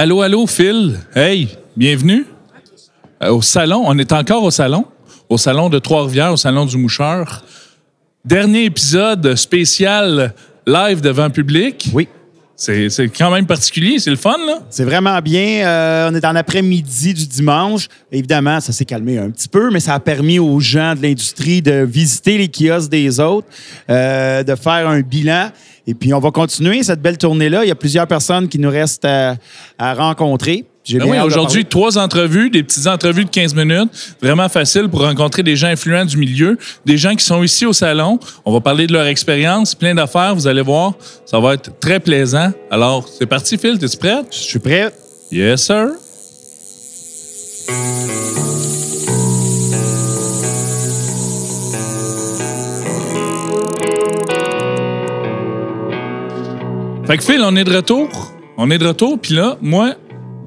Allô, allô, Phil. Hey, bienvenue Euh, au salon. On est encore au salon, au salon de Trois-Rivières, au salon du Moucheur. Dernier épisode spécial live devant public. Oui. C'est quand même particulier, c'est le fun, là. C'est vraiment bien. Euh, on est en après-midi du dimanche. Évidemment, ça s'est calmé un petit peu, mais ça a permis aux gens de l'industrie de visiter les kiosques des autres, euh, de faire un bilan. Et puis, on va continuer cette belle tournée-là. Il y a plusieurs personnes qui nous restent à, à rencontrer. Ben oui, aujourd'hui, trois entrevues, des petites entrevues de 15 minutes. Vraiment facile pour rencontrer des gens influents du milieu, des gens qui sont ici au salon. On va parler de leur expérience, plein d'affaires, vous allez voir. Ça va être très plaisant. Alors, c'est parti, Phil, t'es-tu prêt? Je suis prêt. Yes, sir. Fait que Phil, on est de retour. On est de retour. Puis là, moi,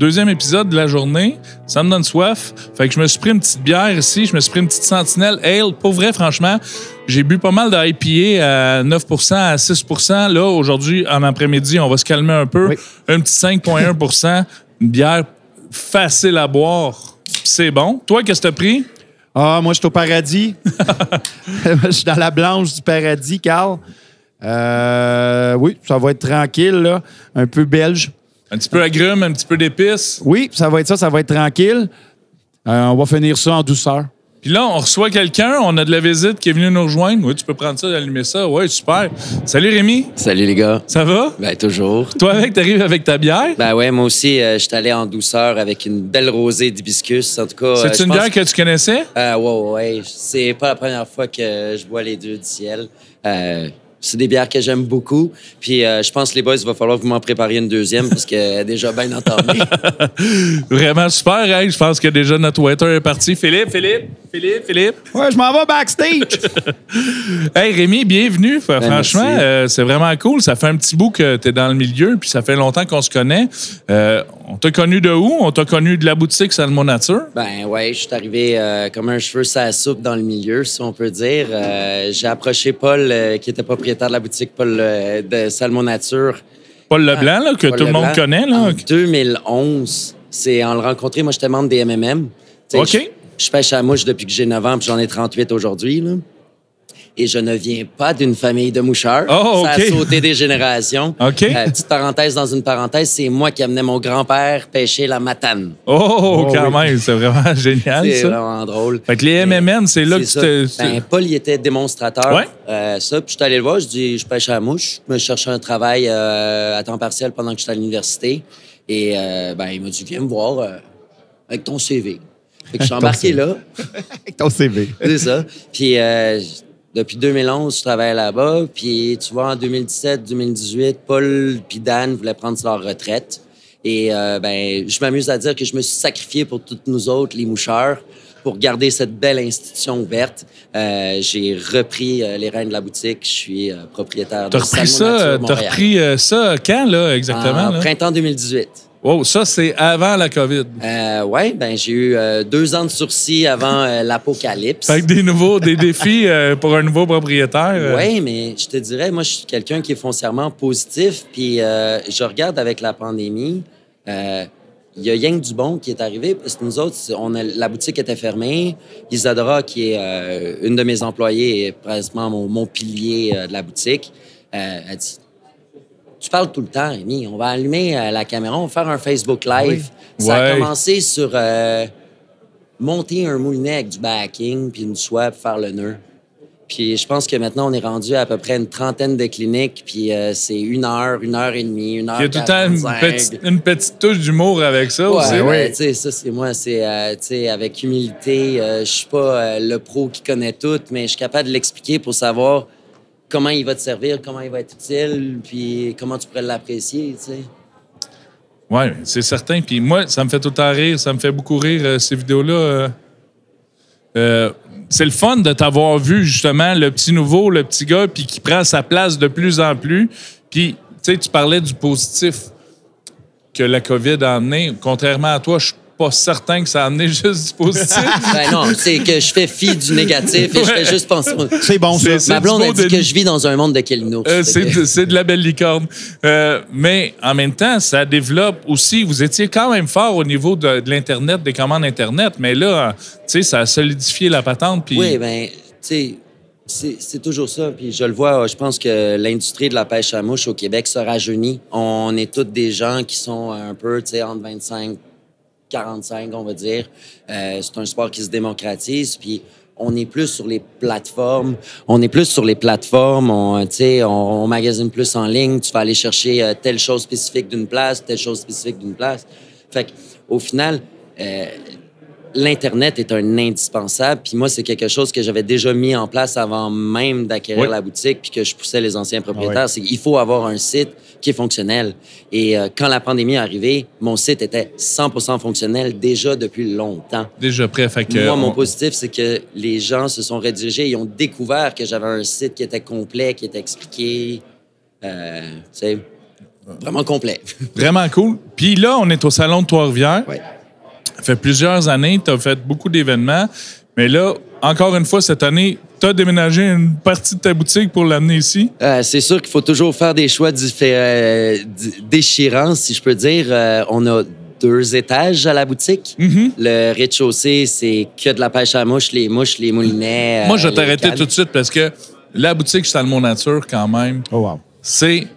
deuxième épisode de la journée, ça me donne soif. Fait que je me suis pris une petite bière ici. Je me suis pris une petite sentinelle ale. Pour vrai, franchement, j'ai bu pas mal d'IPA à 9% à 6% Là, aujourd'hui, en après-midi, on va se calmer un peu. Oui. Un petit 5,1 Une bière facile à boire. C'est bon. Toi, qu'est-ce que t'as pris? Ah, moi, je suis au paradis. je suis dans la blanche du paradis, Carl. Euh, oui, ça va être tranquille, là. Un peu belge. Un petit peu agrumes, un petit peu d'épices. Oui, ça va être ça, ça va être tranquille. Euh, on va finir ça en douceur. Puis là, on reçoit quelqu'un, on a de la visite qui est venu nous rejoindre. Oui, tu peux prendre ça, allumer ça. Ouais, super. Salut Rémi, Salut les gars. ça va? Ben toujours. Toi avec, t'arrives avec ta bière? Ben ouais, moi aussi, euh, je suis allé en douceur avec une belle rosée d'hibiscus. En tout cas, euh, C'est je une bière que tu connaissais? Euh, ouais, ouais, c'est pas la première fois que je bois les deux du ciel. C'est des bières que j'aime beaucoup. Puis euh, je pense, les boys, il va falloir que vous m'en prépariez une deuxième parce qu'elle est déjà bien entamée. Vraiment super, hein? Je pense que déjà notre waiter est parti. Philippe, Philippe, Philippe, Philippe. Ouais, je m'en vais backstage. Hey Rémi, bienvenue. Ben, Franchement, euh, c'est vraiment cool. Ça fait un petit bout que tu es dans le milieu, puis ça fait longtemps qu'on se connaît. Euh, on t'a connu de où? On t'a connu de la boutique Salmon Nature? ben ouais, je suis arrivé euh, comme un cheveu la soupe dans le milieu, si on peut dire. Euh, J'ai approché Paul, euh, qui était propriétaire de la boutique Paul euh, de Salmon Nature. Paul Leblanc, là, que Paul tout le monde connaît. Là. En 2011, c'est en le rencontrant. Moi, j'étais membre des MMM. OK. Je, je pêche à la mouche depuis que j'ai 9 ans, puis j'en ai 38 aujourd'hui. Et je ne viens pas d'une famille de moucheurs. Oh, Ça a sauté des générations. OK. Euh, petite parenthèse dans une parenthèse, c'est moi qui amenais mon grand-père pêcher la matane. Oh, quand oui. même, c'est vraiment génial, C'est vraiment drôle. Fait que les MMM, c'est là que tu te. Ben, Paul, il était démonstrateur. Ouais. Euh, ça, puis je suis allé le voir, je dis, je pêche à la mouche. Je me cherchais un travail euh, à temps partiel pendant que j'étais à l'université. Et ben, il m'a dit, viens me voir avec ton CV. Fait que je suis embarqué là. Avec ton CV. C'est ça. Puis depuis 2011, je travaille là-bas. Puis tu vois, en 2017-2018, Paul puis Dan voulaient prendre leur retraite. Et euh, ben, je m'amuse à dire que je me suis sacrifié pour toutes nous autres, les moucheurs, pour garder cette belle institution ouverte. Euh, J'ai repris euh, les rênes de la boutique. Je suis propriétaire de T'as repris ça, t'as repris ça quand, là, exactement? En là? printemps 2018. Oh, ça, c'est avant la COVID. Euh, ouais, ben j'ai eu euh, deux ans de sursis avant euh, l'apocalypse. Fait que des nouveaux, des défis euh, pour un nouveau propriétaire. Oui, mais je te dirais, moi, je suis quelqu'un qui est foncièrement positif. Puis je regarde avec la pandémie, il y a Yang Dubon qui est arrivé parce que nous autres, on a- la boutique était fermée. Isadora, qui est une de mes employées, est pratiquement mon, mon pilier de la boutique, a dit Tu parles tout le temps, Rémi. On va allumer euh, la caméra, on va faire un Facebook Live. Ça a commencé sur euh, monter un moulinet avec du backing, puis une soie, puis faire le nœud. Puis je pense que maintenant, on est rendu à, à peu près une trentaine de cliniques, puis euh, c'est une heure, une heure et demie, une heure Il y a tout le temps une 45. petite, une petite touche d'humour avec ça Ouais, aussi. ouais, tu sais, ça, c'est moi. C'est, euh, avec humilité, euh, je suis pas euh, le pro qui connaît tout, mais je suis capable de l'expliquer pour savoir comment il va te servir, comment il va être utile, puis comment tu pourrais l'apprécier, tu sais. Oui, c'est certain. Puis moi, ça me fait tout le temps rire. Ça me fait beaucoup rire, euh, ces vidéos-là. euh. Euh, c'est le fun de t'avoir vu, justement, le petit nouveau, le petit gars, puis qui prend sa place de plus en plus. Puis, tu sais, tu parlais du positif que la COVID a amené. Contrairement à toi, je pas certain que ça a amené juste du positif. Ben non, c'est que je fais fi du négatif et je Ouais. fais juste penser. C'est bon, ça. Ma blonde a dit que je vis dans un monde de Kelinours. Euh, c'est que- de, la belle licorne. Euh, mais en même temps, ça développe aussi. Vous étiez quand même fort au niveau de, de l'Internet, des commandes Internet, mais là, tu sais, ça a solidifié la patente. Puis Oui, ben, tu sais, c'est c'est toujours ça. Puis je le vois, je pense que l'industrie de la pêche à mouche au Québec se rajeunit. On est tous des gens qui sont un peu, tu sais, entre 25 45, on va dire. Euh, c'est un sport qui se démocratise, puis on est plus sur les plateformes. On est plus sur les plateformes. On, sais, on, on magasine plus en ligne. Tu vas aller chercher euh, telle chose spécifique d'une place, telle chose spécifique d'une place. Fait au final, euh, l'Internet est un indispensable. Puis moi, c'est quelque chose que j'avais déjà mis en place avant même d'acquérir Oui. la boutique, puis que je poussais les anciens Ah propriétaires. C'est qu'il faut avoir un site qui est fonctionnel. Et euh, quand la pandémie est arrivée, mon site était 100 fonctionnel déjà depuis longtemps. déjà prêt. Fait que, Moi, mon on- positif, c'est que les gens se sont redirigés et ont découvert que j'avais un site qui était complet, qui était expliqué. Euh, c'est vraiment complet. Vraiment cool. Puis là, on est au Salon de Trois-Rivières. Ouais. Ça fait plusieurs années, tu as fait beaucoup d'événements. Mais là, encore une fois, cette année, tu as déménagé une partie de ta boutique pour l'amener ici? Euh, c'est sûr qu'il faut toujours faire des choix euh, déchirants, si je peux dire. Euh, on a deux étages à la boutique. Mm-hmm. Le rez-de-chaussée, c'est que de la pêche à mouche, les mouches, les moulinets. Moi, je vais t'arrêter tout de suite parce que la boutique Salmon Nature, quand même, Oh, wow. c'est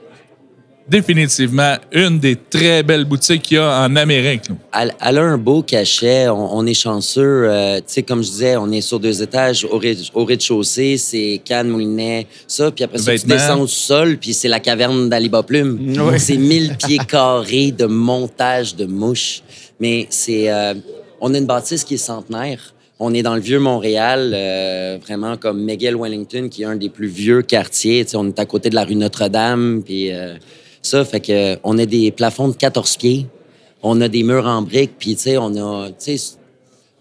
définitivement une des très belles boutiques qu'il y a en Amérique. Elle, elle a un beau cachet. On, on est chanceux. Euh, tu sais, comme je disais, on est sur deux étages. Au, rez- au rez-de-chaussée, c'est Cannes, Moulinet, ça. Puis après ça, tu descends au sol, puis c'est la caverne d'Aliba Plume. Ouais. C'est 1000 pieds carrés de montage de mouches. Mais c'est... euh, on a une bâtisse qui est centenaire. On est dans le vieux Montréal, euh, vraiment comme McGill Wellington, qui est un des plus vieux quartiers. Tu sais, on est à côté de la rue Notre-Dame, puis euh, ça fait que on a des plafonds de 14 pieds, on a des murs en briques, puis tu sais, on a, tu sais,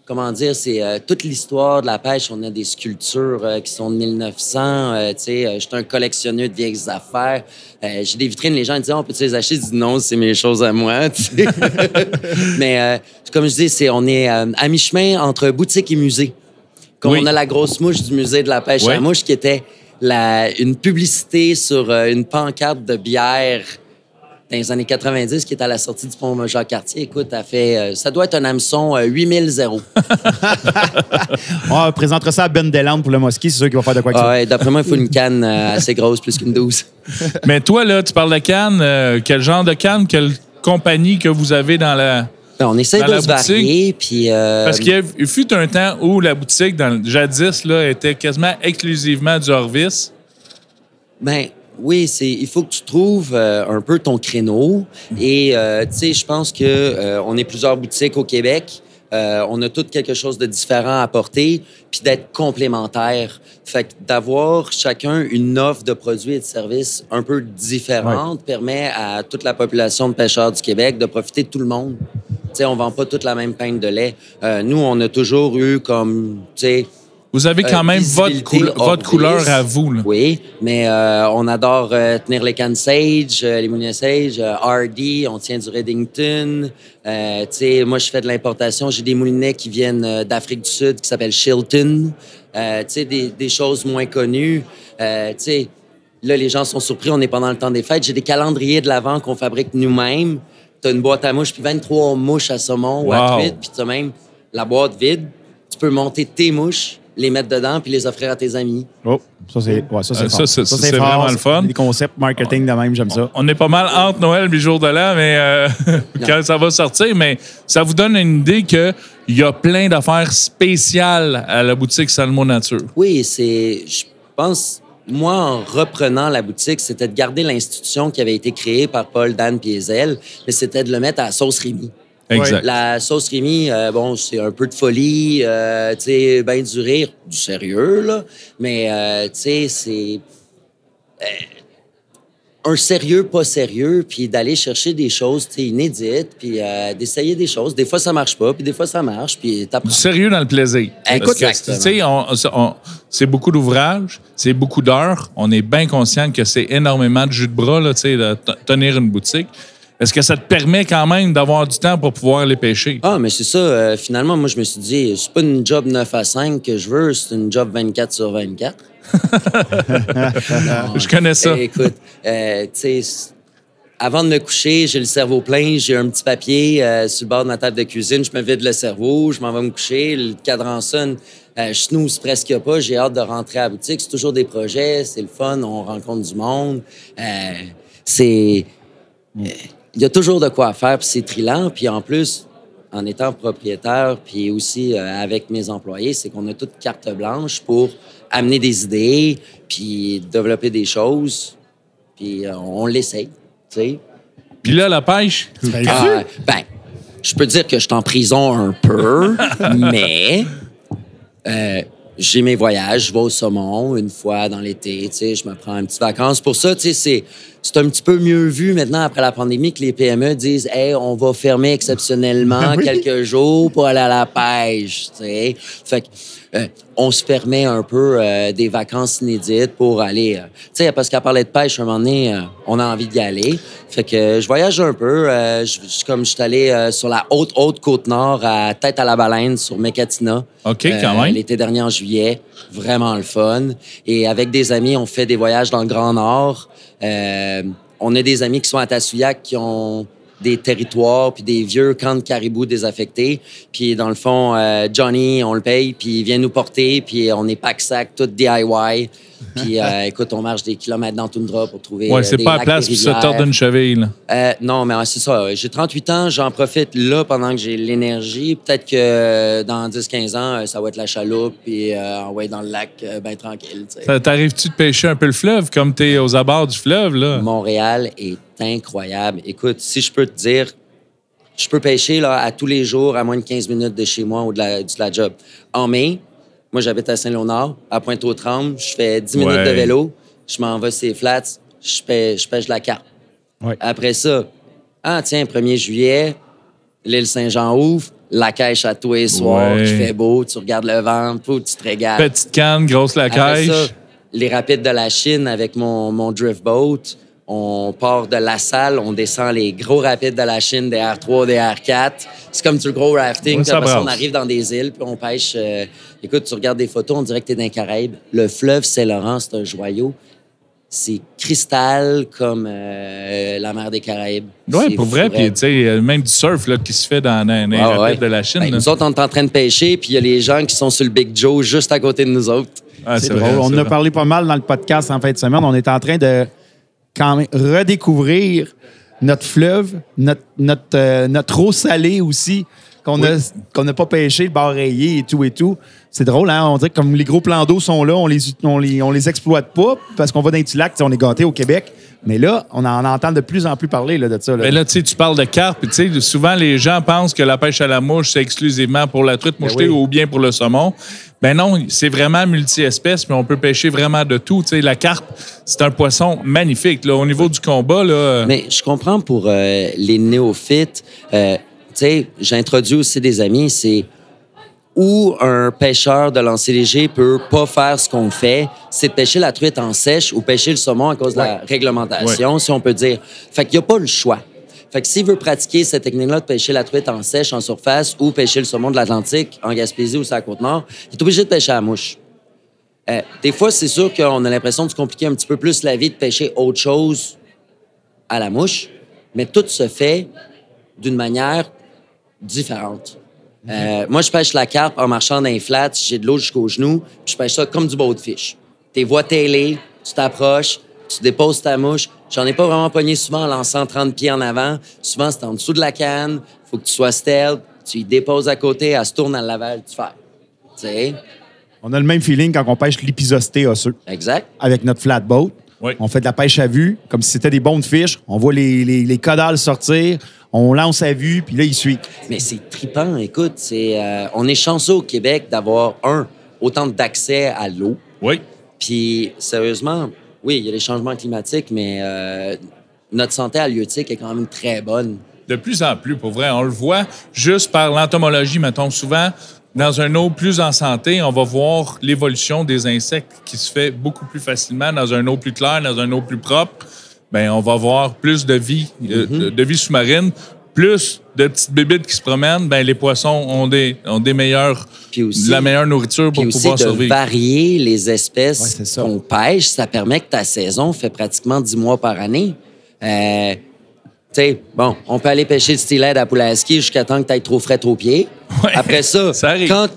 comment dire, c'est euh, toute l'histoire de la pêche. On a des sculptures euh, qui sont de 1900. euh, tu sais, euh, je suis un collectionneur de vieilles affaires. J'ai des vitrines, les gens disent, on peut les acheter? Je dis, non, c'est mes choses à moi. Mais comme je dis, c'est, on est à mi-chemin entre boutique et musée. Comme Oui. on a la grosse mouche du musée de la pêche à la mouche qui était la, une publicité sur euh, une pancarte de bière dans les années 90 qui est à la sortie du pont Jacques-Cartier. Écoute, elle fait, euh, ça doit être un hameçon euh, 8000 On présentera ça à Ben Deland pour le mosquée, c'est sûr qu'il va faire de quoi que Ah ouais, D'après moi, il faut une canne euh, assez grosse, plus qu'une 12. Mais toi, là, tu parles de canne. euh, quel genre de canne, quelle compagnie que vous avez dans la. Ben, on essaie Dans de la se boutique? varier, puis... euh, Parce qu'il fut un temps où la boutique, dans, jadis, là, était quasiment exclusivement du Orvis. Ben oui, c'est il faut que tu trouves euh, un peu ton créneau et euh, tu sais, je pense que euh, on est plusieurs boutiques au Québec. Euh, on a toutes quelque chose de différent à apporter, puis d'être complémentaires. Fait que d'avoir chacun une offre de produits et de services un peu différente permet à toute la population de pêcheurs du Québec de profiter de tout le monde. Tu sais, on vend pas toute la même pinte de lait. Euh, nous, on a toujours eu comme, tu sais, Vous avez quand Euh, même votre, couleur à vous. Là. Oui, mais euh, on adore euh, tenir les cannes Sage, les Mounier Sage, Hardy, on tient du Reddington. Moi, je fais de l'importation. J'ai des moulinets qui viennent d'Afrique du Sud qui s'appellent Shilton. Des, des choses moins connues. Là, les gens sont surpris, on est pendant le temps des fêtes. J'ai des calendriers de l'Avent qu'on fabrique nous-mêmes. Tu as une boîte à mouches, puis 23 mouches à saumon ou à truite, puis tu as même la boîte vide. Tu peux monter tes mouches, les mettre dedans, puis les offrir à tes amis. Oh, ça, c'est ouais, ça, c'est Euh, vraiment le fun. Les concepts marketing de même, j'aime ça. On est pas mal entre Noël et le jour de l'an, mais euh, quand ça va sortir, mais ça vous donne une idée qu'il y a plein d'affaires spéciales à la boutique Salmo Nature. Oui, c'est. Je pense, moi, en reprenant la boutique, c'était de garder l'institution qui avait été créée par Paul, Dan Piesel, mais c'était de le mettre à la sauce Rémi. Exact. La sauce Rémi, euh, bon, c'est un peu de folie, euh, tu sais, ben du rire, du sérieux, là. Mais, euh, tu sais, c'est. un sérieux, pas sérieux, puis d'aller chercher des choses, inédites, puis euh, d'essayer des choses. Des fois, ça marche pas, puis des fois, ça marche, puis t'apprends. Du sérieux dans le plaisir. On- on- c'est beaucoup d'ouvrages, c'est beaucoup d'heures. On est bien conscient que c'est énormément de jus de bras, là, tu sais, de tenir une boutique. Est-ce que ça te permet quand même d'avoir du temps pour pouvoir les pêcher? Ah, mais c'est ça. euh, finalement, moi, je me suis dit, c'est pas une job 9 à 5 que je veux, c'est une job 24 sur 24. Non, Je connais ça. Écoute, euh, tu sais, avant de me coucher, j'ai le cerveau plein, j'ai un petit papier euh, sur le bord de ma table de cuisine, je me vide le cerveau, je m'en vais me coucher, le cadran sonne, euh, je snooze presque pas, j'ai hâte de rentrer à la boutique. C'est toujours des projets, c'est le fun, on rencontre du monde. Euh, c'est. Il y a toujours de quoi faire, puis c'est trillant. Puis en plus, en étant propriétaire, puis aussi euh, avec mes employés, c'est qu'on a toute carte blanche pour amener des idées, puis développer des choses. Puis euh, on l'essaye, tu sais. Puis là, la pêche, Ben, Ah, ben, je peux dire que je suis en prison un peu, mais euh, j'ai mes voyages. Je vais au saumon une fois dans l'été. Tu sais, je me prends une petite vacances. Pour ça, tu sais, c'est, c'est un petit peu mieux vu maintenant après la pandémie que les PME disent Hey, on va fermer exceptionnellement Oui. quelques jours pour aller à la pêche. Tu sais. Fait que, euh, on se permet un peu euh, des vacances inédites pour aller. euh, tu sais, parce qu'à parler de pêche, un moment donné, euh, on a envie d'y aller. Fait que euh, je voyage un peu. euh, je, comme je suis allé euh, sur la haute, haute côte nord à Tête à la Baleine, sur Mécatina. OK, quand même. L'été dernier en juillet. Vraiment le fun. Et avec des amis, on fait des voyages dans le Grand Nord. Euh, on a des amis qui sont à Tassouillac qui ont des territoires puis des vieux camps de caribous désaffectés. Puis dans le fond, euh, Johnny, on le paye, puis il vient nous porter, puis on est pack-sac, tout DIY. Puis euh, écoute, on marche des kilomètres dans la toundra pour trouver Ouais, euh, c'est pas à place pour se tordre une cheville. Euh, non, mais c'est ça. J'ai 38 ans, j'en profite là pendant que j'ai l'énergie. Peut-être que dans 10-15 ans, ça va être la chaloupe et euh, ouais, dans le lac, ben tranquille. T'arrives-tu de pêcher un peu le fleuve comme t'es aux abords du fleuve, là? Montréal est incroyable. Écoute, si je peux te dire, je peux pêcher là, à tous les jours à moins de 15 minutes de chez moi ou de la, de la job. En mai, moi j'habite à Saint-Léonard, à Pointe-aux-Trembles, je fais 10 minutes Ouais. de vélo, je m'en vais les flats, je pêche, je pêche la. Ouais. Après ça, ah tiens, 1er juillet, l'île Saint-Jean ouvre, la cache à tous les soirs, Ouais. il fait beau, tu regardes le vent, tu te régales. Petite canne, grosse la Après caisse. ça, les rapides de la Chine avec mon, mon drift boat. On part de la salle, on descend les gros rapides de la Chine, des R3, des R4. C'est comme du gros rafting. Puis ça après on arrive dans des îles, puis on pêche. euh, écoute, tu regardes des photos, on dirait que tu es dans les Caraïbes. Le fleuve Saint-Laurent, c'est un joyau. C'est cristal comme euh, la mer des Caraïbes. Ouais, C'est pour vrai. Puis, tu sais, euh, même du surf là, qui se fait dans, dans les Ah, rapides ouais. de la Chine. Ben, nous autres, on est en train de pêcher, puis il y a les gens qui sont sur le Big Joe juste à côté de nous autres. Ah, C'est vrai, drôle. On en a vrai. parlé pas mal dans le podcast en fin de semaine. On est en train de quand même redécouvrir notre fleuve, notre, notre, euh, notre eau salée aussi, qu'on a qu'on n'a pas pêché, le bar rayé et tout et tout. C'est drôle, hein? On dirait que comme les gros plans d'eau sont là, on les, on les, on les exploite pas parce qu'on va dans les petits lacs, on est gâtés au Québec. Mais là, on en entend de plus en plus parler là, de ça. là. Mais là, tu sais, tu parles de carpe. puis Tu sais, souvent, les gens pensent que la pêche à la mouche, c'est exclusivement pour la truite mouchetée Ben oui. ou bien pour le saumon. Ben non, c'est vraiment multi-espèces, mais on peut pêcher vraiment de tout. Tu sais, la carpe, c'est un poisson magnifique. Là, au niveau du combat, là, Mais je comprends pour euh, les néophytes. euh, tu sais, j'introduis aussi des amis, c'est où un pêcheur de lancer léger peut pas faire ce qu'on fait, c'est de pêcher la truite en sèche ou pêcher le saumon à cause de la réglementation, si on peut dire. Fait qu'il n'y a pas le choix. Fait que s'il veut pratiquer cette technique-là de pêcher la truite en sèche, en surface, ou pêcher le saumon de l'Atlantique, en Gaspésie ou sur la Côte-Nord, il est obligé de pêcher à la mouche. Euh, des fois, c'est sûr qu'on a l'impression de se compliquer un petit peu plus la vie de pêcher autre chose à la mouche, mais tout se fait d'une manière différente. Euh, moi, je pêche la carpe en marchant dans les flats, j'ai de l'eau jusqu'aux genoux, puis je pêche ça comme du boatfish. Tes voies télé, tu t'approches, tu déposes ta mouche. J'en ai pas vraiment pogné souvent en lançant 30 pieds en avant. Souvent, c'est en dessous de la canne, faut que tu sois stealth, tu y déposes à côté, elle se tourne à l'aval, tu fais. Tu sais, On a le même feeling quand on pêche l'épisosté osseux. exact. avec notre flatboat. Oui. On fait de la pêche à vue, comme si c'était des bons de fiches. On voit les, les, les caudales sortir, on lance à vue, puis là, il suit. Mais c'est tripant, écoute. C'est, euh, on est chanceux au Québec d'avoir, un, autant d'accès à l'eau. oui. Puis, sérieusement, oui, il y a les changements climatiques, mais euh, notre santé halieutique est quand même très bonne. De plus en plus, pour vrai. On le voit juste par l'entomologie, mettons. Souvent, dans un eau plus en santé, on va voir l'évolution des insectes qui se fait beaucoup plus facilement dans un eau plus claire, dans un eau plus propre. Ben on va avoir plus de vie, euh, Mm-hmm. de, de vie sous-marine, plus de petites bébites qui se promènent, ben les poissons ont des, ont des meilleurs, Puis aussi- de la meilleure nourriture pour Puis aussi pouvoir de survivre. varier les espèces c'est ça. qu'on pêche, ça permet que ta saison fait pratiquement 10 mois par année. Euh, tu sais, bon, on peut aller pêcher le steelhead à Pulaski jusqu'à temps que tu trop frais aux pieds. Ouais, Après ça, ça arrive. quand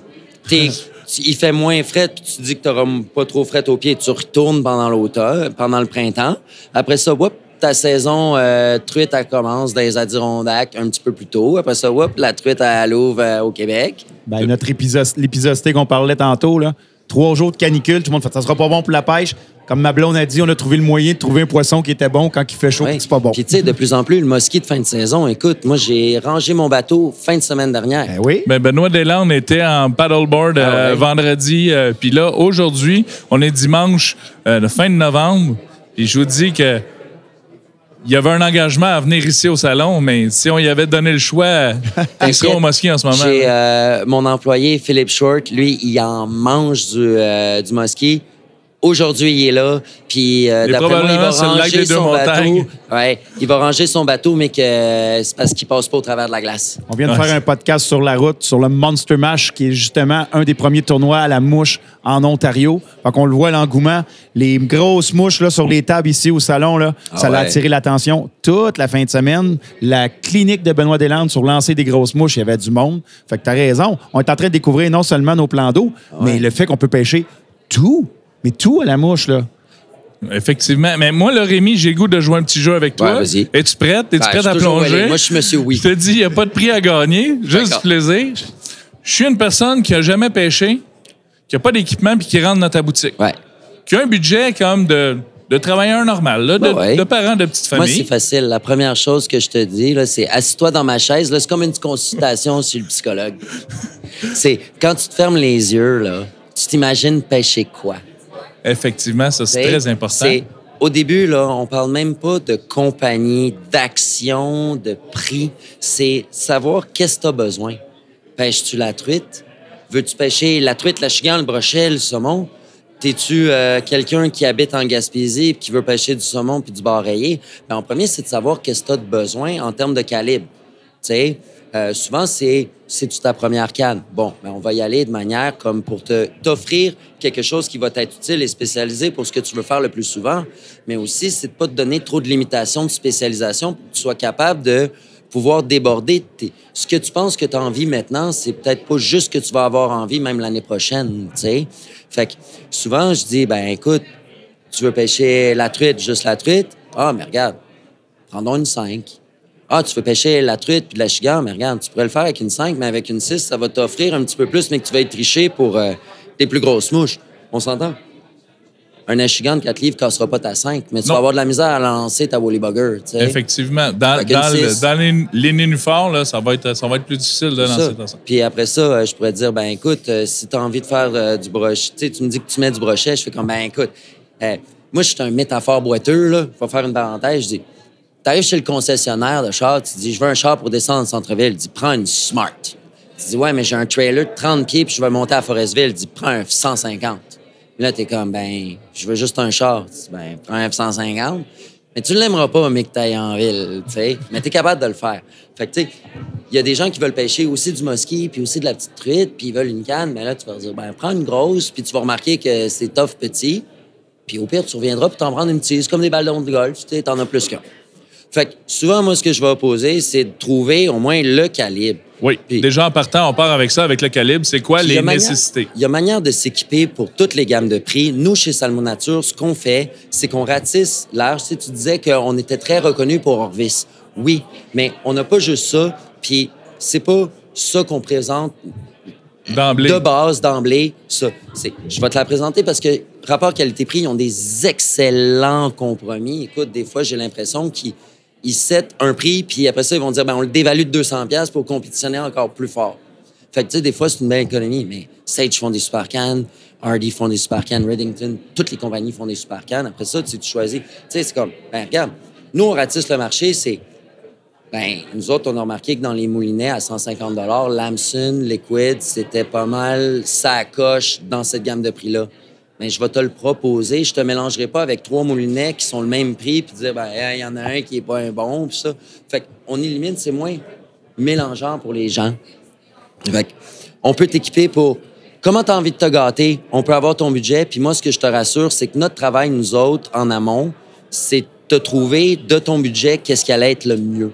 t'es- tu- il fait moins frais, puis tu dis que tu n'auras pas trop frais aux pieds, tu retournes pendant l'automne, pendant le printemps. Après ça, whoop, ta saison euh, truite, elle commence dans les Adirondacks un petit peu plus tôt. Après ça, whoop, la truite, elle ouvre euh, au Québec. Ben, notre épisode, l'épisode qu'on parlait tantôt, là, trois jours de canicule, tout le monde fait ça sera pas bon pour la pêche. Comme ma blonde a dit, on a trouvé le moyen de trouver un poisson qui était bon quand il fait chaud c'est pas bon. Puis, tu sais, de plus en plus, le mosquit de fin de saison, écoute, moi, j'ai rangé mon bateau fin de semaine dernière. Ben oui. Ben, Benoît Deslandes était en paddleboard Ah euh, ouais. vendredi. euh, Puis là, aujourd'hui, on est dimanche, euh, de fin de novembre. Puis je vous dis que il y avait un engagement à venir ici au salon, mais si on y avait donné le choix, il serait au mosquée en ce moment. J'ai euh, mon employé, Philippe Short, lui, il en mange du, euh, du mosquit. Aujourd'hui, il est là, puis euh, d'après moi, il va ranger son montagnes. bateau. Ouais, il va ranger son bateau, mais que euh, c'est parce qu'il passe pas au travers de la glace. On vient de Ouais. faire un podcast sur la route, sur le Monster Mash, qui est justement un des premiers tournois à la mouche en Ontario. Fait qu'on le voit, l'engouement. Les grosses mouches là, sur les tables ici au salon, là, Ah ça a ouais. attiré l'attention toute la fin de semaine. La clinique de Benoît Deslandes sur lancer des grosses mouches, il y avait du monde. Fait que t'as raison. On est en train de découvrir non seulement nos plans d'eau, Ah mais le fait qu'on peut pêcher tout. Mais tout à la mouche, là. Effectivement. Mais moi, là, Rémi, j'ai le goût de jouer un petit jeu avec toi. Ouais, vas-y. Es-tu prête? Es-tu Ben, prête à plonger? Moi, je suis monsieur oui. Je te dis, il n'y a pas de prix à gagner, juste du plaisir. Je suis une personne qui a jamais pêché, qui n'a pas d'équipement puis qui rentre dans ta boutique. Ouais. Qui a un budget comme de, de travailleur normal, là, de, Ben ouais. de parents de petite Moi, famille. c'est facile. La première chose que je te dis, là, c'est assis-toi dans ma chaise. là. C'est comme une consultation chez le psychologue. c'est quand tu te fermes les yeux, là, tu t'imagines pêcher quoi? Effectivement, ça, c'est très important. Au début, là, on parle même pas de compagnie, d'action, de prix. C'est savoir qu'est-ce que tu as besoin. Pêches-tu la truite? Veux-tu pêcher la truite, la chigan, le brochet, le saumon? T'es-tu euh, quelqu'un qui habite en Gaspésie et qui veut pêcher du saumon puis du bar rayé? Ben, en premier, c'est de savoir qu'est-ce que tu as de besoin en termes de calibre. Tu sais, euh, souvent, c'est c'est-tu ta première canne? Bon, ben, on va y aller de manière comme pour te t'offrir quelque chose qui va t'être utile et spécialisé pour ce que tu veux faire le plus souvent. Mais aussi, c'est de pas te donner trop de limitations de spécialisation pour que tu sois capable de pouvoir déborder. Ce que tu penses que tu as envie maintenant, c'est peut-être pas juste que tu vas avoir envie même l'année prochaine, tu sais. Fait que souvent, je dis, ben écoute, tu veux pêcher la truite, juste la truite? Ah, mais regarde, prendons une 5. Ah, tu veux pêcher la truite puis de la chigan, mais regarde, tu pourrais le faire avec une 5, mais avec une 6, ça va t'offrir un petit peu plus, mais que tu vas être triché pour euh, tes plus grosses mouches. On s'entend? Un achigan de 4 livres ne cassera pas ta 5, mais tu Non. vas avoir de la misère à lancer ta Woolly Bugger. Effectivement. Dans, dans, le- dans les, les nénuphars, là, ça, va être, ça va être plus difficile de lancer ça. dans ça. Puis après ça, euh, je pourrais te dire, ben écoute, euh, si tu as envie de faire euh, du brochet, tu sais, tu me dis que tu mets du brochet, je fais comme, ben écoute, moi, je suis un métaphore boiteux, là. Je vais faire une parenthèse, je dis, t'arrives chez le concessionnaire de char, tu dis, je veux un char pour descendre en centre-ville. Il dit, prends une Smart. Tu dis, ouais, mais j'ai un trailer de 30 pieds, puis je vais monter à Forestville. Il dit, prends un 150. Puis là, t'es comme, ben, je veux juste un char. Tu dis, ben, prends un F-150. Mais tu l'aimeras pas, mais que t'ailles en ville, tu sais. Mais t'es capable de le faire. Fait que, tu sais, il y a des gens qui veulent pêcher aussi du mosquit, puis aussi de la petite truite, puis ils veulent une canne. Mais là, tu vas dire, ben, prends une grosse, puis tu vas remarquer que c'est tough petit. Puis au pire, tu reviendras, puis t'en prendre une petite. Comme des ballons de golf, tu sais, t'en as plus qu'un. Fait que souvent, moi, ce que je vais opposer, c'est de trouver au moins le calibre. Oui. Puis- Déjà en partant, on part avec ça, avec le calibre. C'est quoi les manière- nécessités? Il y a manière de s'équiper pour toutes les gammes de prix. Nous, chez Salmon Nature, ce qu'on fait, c'est qu'on ratisse large. Tu, sais, tu disais qu'on était très reconnus pour Orvis. Oui, mais on n'a pas juste ça. Puis c'est pas ça qu'on présente D'emblée. de base, d'emblée. Ça, je vais te la présenter parce que rapport qualité-prix, ils ont des excellents compromis. Écoute, des fois, j'ai l'impression qu'ils ils set un prix, puis après ça, ils vont dire, ben, on le dévalue de 200 pièces pour compétitionner encore plus fort. Fait que, tu sais, des fois, c'est une belle économie, mais Sage font des super cannes, Hardy font des super cannes, Reddington, toutes les compagnies font des super cannes. Après ça, tu tu choisis. Tu sais, c'est comme, ben, regarde, nous, on ratisse le marché, c'est ben, nous autres, on a remarqué que dans les moulinets à 150 Lamson, Liquid, c'était pas mal ça coche dans cette gamme de prix-là. Mais je vais te le proposer. Je te mélangerai pas avec trois moulinets qui sont le même prix, puis dire, ben, il y en a un qui est pas un bon, puis ça. Fait qu'on élimine, c'est moins mélangeant pour les gens. Fait on peut t'équiper pour comment tu as envie de te gâter. On peut avoir ton budget. Puis moi, ce que je te rassure, c'est que notre travail, nous autres, en amont, c'est te trouver de ton budget qu'est-ce qui allait être le mieux.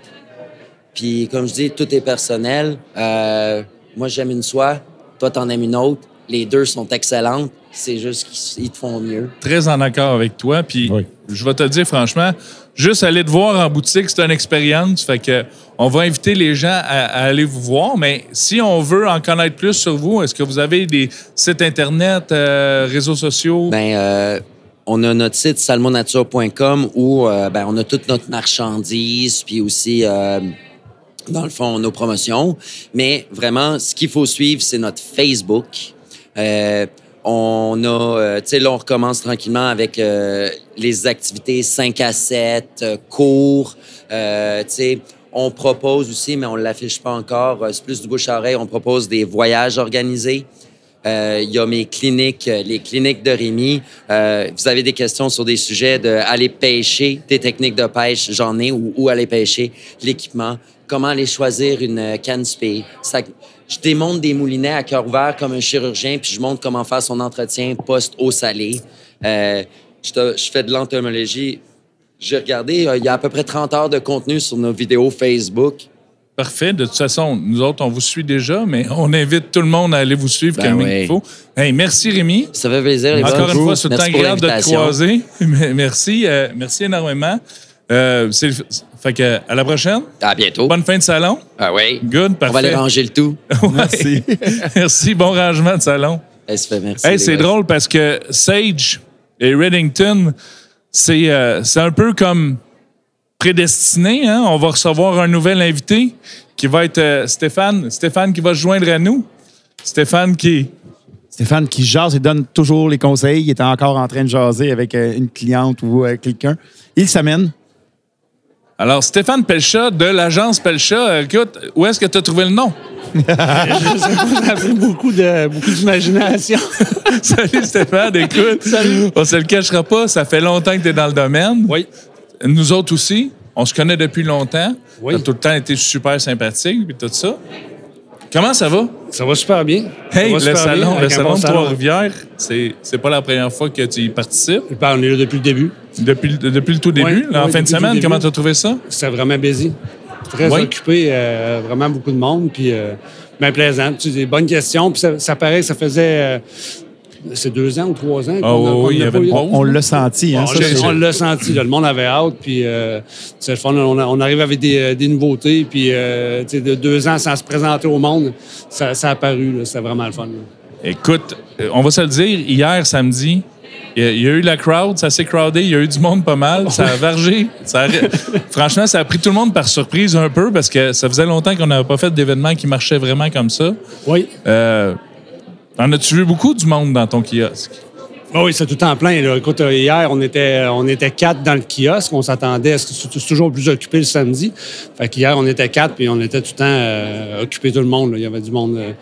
Puis comme je dis, tout est personnel. Euh, moi, j'aime une soie. Toi, t'en aimes une autre. Les deux sont excellentes. C'est juste qu'ils te font mieux. Très en accord avec toi. Puis Oui. je vais te dire franchement, juste aller te voir en boutique, c'est une expérience. Fait que on va inviter les gens à, à aller vous voir. Mais si on veut en connaître plus sur vous, est-ce que vous avez des sites internet, euh, réseaux sociaux? Ben, euh, on a notre site salmonature.com où euh, ben, on a toute notre marchandise, puis aussi, euh, dans le fond, nos promotions. Mais vraiment, ce qu'il faut suivre, c'est notre Facebook. Euh, on a, euh, tu sais, là, on recommence tranquillement avec euh, les activités 5 à 7, euh, cours. Euh, tu sais, on propose aussi, mais on ne l'affiche pas encore, euh, c'est plus du bouche à oreille, on propose des voyages organisés. Il y a mes cliniques, les cliniques de Rémi. Euh, vous avez des questions sur des sujets de pêcher, des techniques de pêche, j'en ai, ou où aller pêcher, l'équipement, comment aller choisir une canne spé. Je démonte des moulinets à cœur ouvert comme un chirurgien, puis je montre comment faire son entretien post-eau salée. Euh, je, te- je fais de l'entomologie. J'ai regardé, euh, il y a à peu près 30 heures de contenu sur nos vidéos Facebook. Parfait. De toute façon, nous autres, on vous suit déjà, mais on invite tout le monde à aller vous suivre Ben comme oui. il faut. Hey, merci, Rémi. Ça fait plaisir, les Encore une fois, c'est le temps agréable de te croiser. Merci. euh, merci énormément. Euh, c'est fait que, à la prochaine. À bientôt. Bonne fin de salon. Ah oui. Good, On va aller ranger le tout. Ouais. Merci. merci. Bon rangement de salon. Eh. Hey, c'est drôle parce que Sage et Reddington, c'est euh, c'est un peu comme prédestiné. Hein? On va recevoir un nouvel invité qui va être euh, Stéphane. Stéphane qui va se joindre à nous. Stéphane qui. Stéphane qui jase et donne toujours les conseils. Il était encore en train de jaser avec euh, une cliente ou euh, quelqu'un. Il s'amène. Alors, Stéphane Pelcha de l'agence Pelcha. Euh, Écoute, où est-ce que tu as trouvé le nom? Je sais pas, ça a pris beaucoup de beaucoup d'imagination. Salut Stéphane, écoute. On se le cachera pas, ça fait longtemps que tu es dans le domaine. Oui. Nous autres aussi, on se connaît depuis longtemps. Oui. Tu as tout le temps été super sympathique et tout ça. Comment ça va? Ça va super bien. Hey, le bien, salon, le salon bon de Trois-Rivières, c'est, c'est pas la première fois que tu y participes. Ben, On est là depuis le début. Depuis, le- depuis le tout début, en fin de semaine, comment tu as trouvé ça? C'était vraiment busy. Très occupé, euh, vraiment beaucoup de monde, puis euh, bien plaisant. Tu des bonnes questions, puis ça, ça paraît que ça faisait... euh, c'est deux ans ou trois ans qu'on a- oui. On l'a senti. Hein, On l'a- c'est- on l'a senti, là, le monde avait hâte, puis euh, c'est le fun. On, a- on arrive avec des, des nouveautés, puis euh, de deux ans sans se présenter au monde, ça, ça a apparu, c'était vraiment le fun. là. Écoute, on va se le dire, hier, samedi, il y a, il y a eu la crowd, ça s'est crowdé, il y a eu du monde pas mal, ça a vargé. Ça a- franchement, ça a pris tout le monde par surprise un peu parce que ça faisait longtemps qu'on n'avait pas fait d'événement qui marchait vraiment comme ça. Oui. Euh, en as-tu vu beaucoup du monde dans ton kiosque? Ah oui, c'est tout en plein. Là. Écoute, euh, hier, on était, on était quatre dans le kiosque. On s'attendait à ce que c'est toujours plus occupé le samedi. Fait qu'hier, on était quatre, puis on était tout le temps euh, occupé tout le monde. là. Il y avait du monde euh,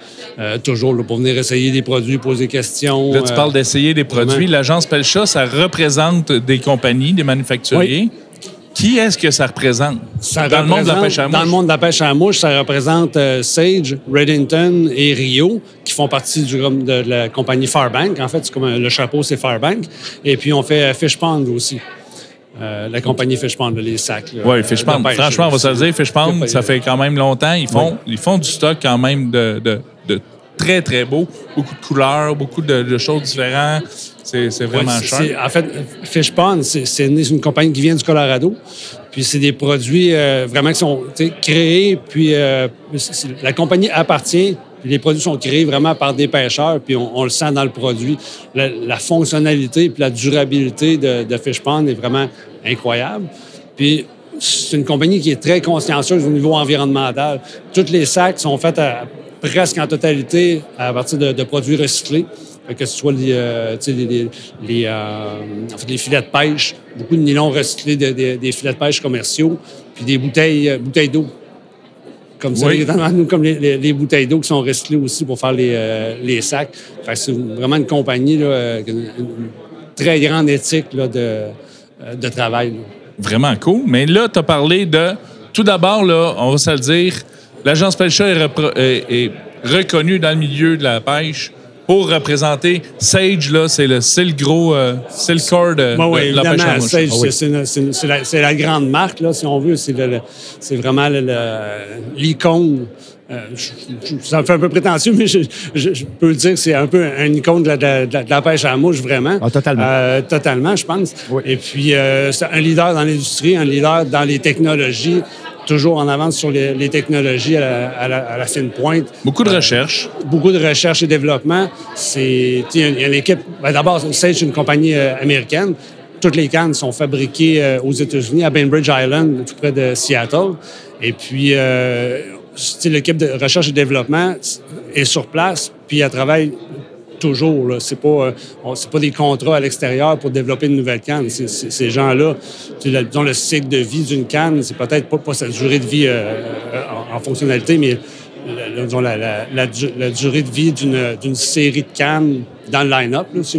euh, toujours là, pour venir essayer des produits, poser des questions. Là, tu euh, parles d'essayer des produits. L'agence Pelcha, ça représente des compagnies, des manufacturiers. Qui est-ce que ça représente? Ça dans le monde de la pêche à Dans mouche. le monde de la pêche à mouche, ça représente euh, Sage, Reddington et Rio, qui font partie du, de la compagnie Farbank. En fait, c'est comme un- le chapeau, c'est Farbank. Et puis, on fait euh, Fish Pond aussi. Euh, la compagnie Fish Pond, les sacs. Oui, euh, Fish Pond. pêche, Franchement, on va se le dire, Fish Pond, ça fait quand même longtemps. Ils font, ils font du stock quand même de, de- de très, très beau. Beaucoup de couleurs, beaucoup de, de choses différentes. C'est vraiment Ouais, cher. En fait, Fish Pond, c'est une, compagnie qui vient du Colorado. Puis c'est des produits euh, vraiment qui sont créés. Puis euh, la compagnie appartient. Puis les produits sont créés vraiment par des pêcheurs. Puis on, on le sent dans le produit. La, la fonctionnalité puis la durabilité de, de Fish Pond est vraiment incroyable. Puis c'est une compagnie qui est très consciencieuse au niveau environnemental. Tous les sacs sont faits à- presque en totalité à partir de, de produits recyclés. Que ce soit les, euh, tu sais, les, les- les, euh, en fait, les filets de pêche, beaucoup de nylon recyclé de- de- des filets de pêche commerciaux, puis des bouteilles, euh, bouteilles d'eau. comme ça, Oui. nous, comme les, les- les bouteilles d'eau qui sont recyclées aussi pour faire les, les sacs. C'est vraiment une compagnie là, qui a une, très grande éthique là, de, de travail. là. Vraiment cool. Mais là, tu as parlé de. Tout d'abord, là, on va se le dire, l'agence est, repro- est- est reconnue dans le milieu de la pêche pour représenter Sage, là, c'est le, gros. euh, c'est le corps de, Bon, oui, de la pêche à mouche. Sage, Ah oui. c'est- la, grande marque, là, si on veut. C'est vraiment l'icône. Euh, je- je- ça me fait un peu prétentieux, mais je, je- je peux dire que c'est un peu un icône de la, de la- de la pêche à la mouche, vraiment. Ah, totalement. Euh, totalement, je pense. Oui. Et puis, euh, c'est un leader dans l'industrie, un leader dans les technologies, toujours en avance sur les, les technologies à la, à la- à la fine pointe Beaucoup de recherche. beaucoup de recherche et développement. C'est, a une équipe. ben, D'abord, Sage, c'est une compagnie euh, américaine. Toutes les cannes sont fabriquées euh, aux États-Unis, à Bainbridge Island, tout près de Seattle. Et puis, euh, l'équipe de recherche et développement est sur place, puis elle travaille toujours. Là. C'est pas, euh, pas des contrats à l'extérieur pour développer une nouvelle canne. Ces gens-là, sais, le- cycle de vie d'une canne, c'est peut-être pas, pas sa durée de vie euh, en, fonctionnalité, mais la, la- durée de vie d'une série de cannes dans le line-up. C'est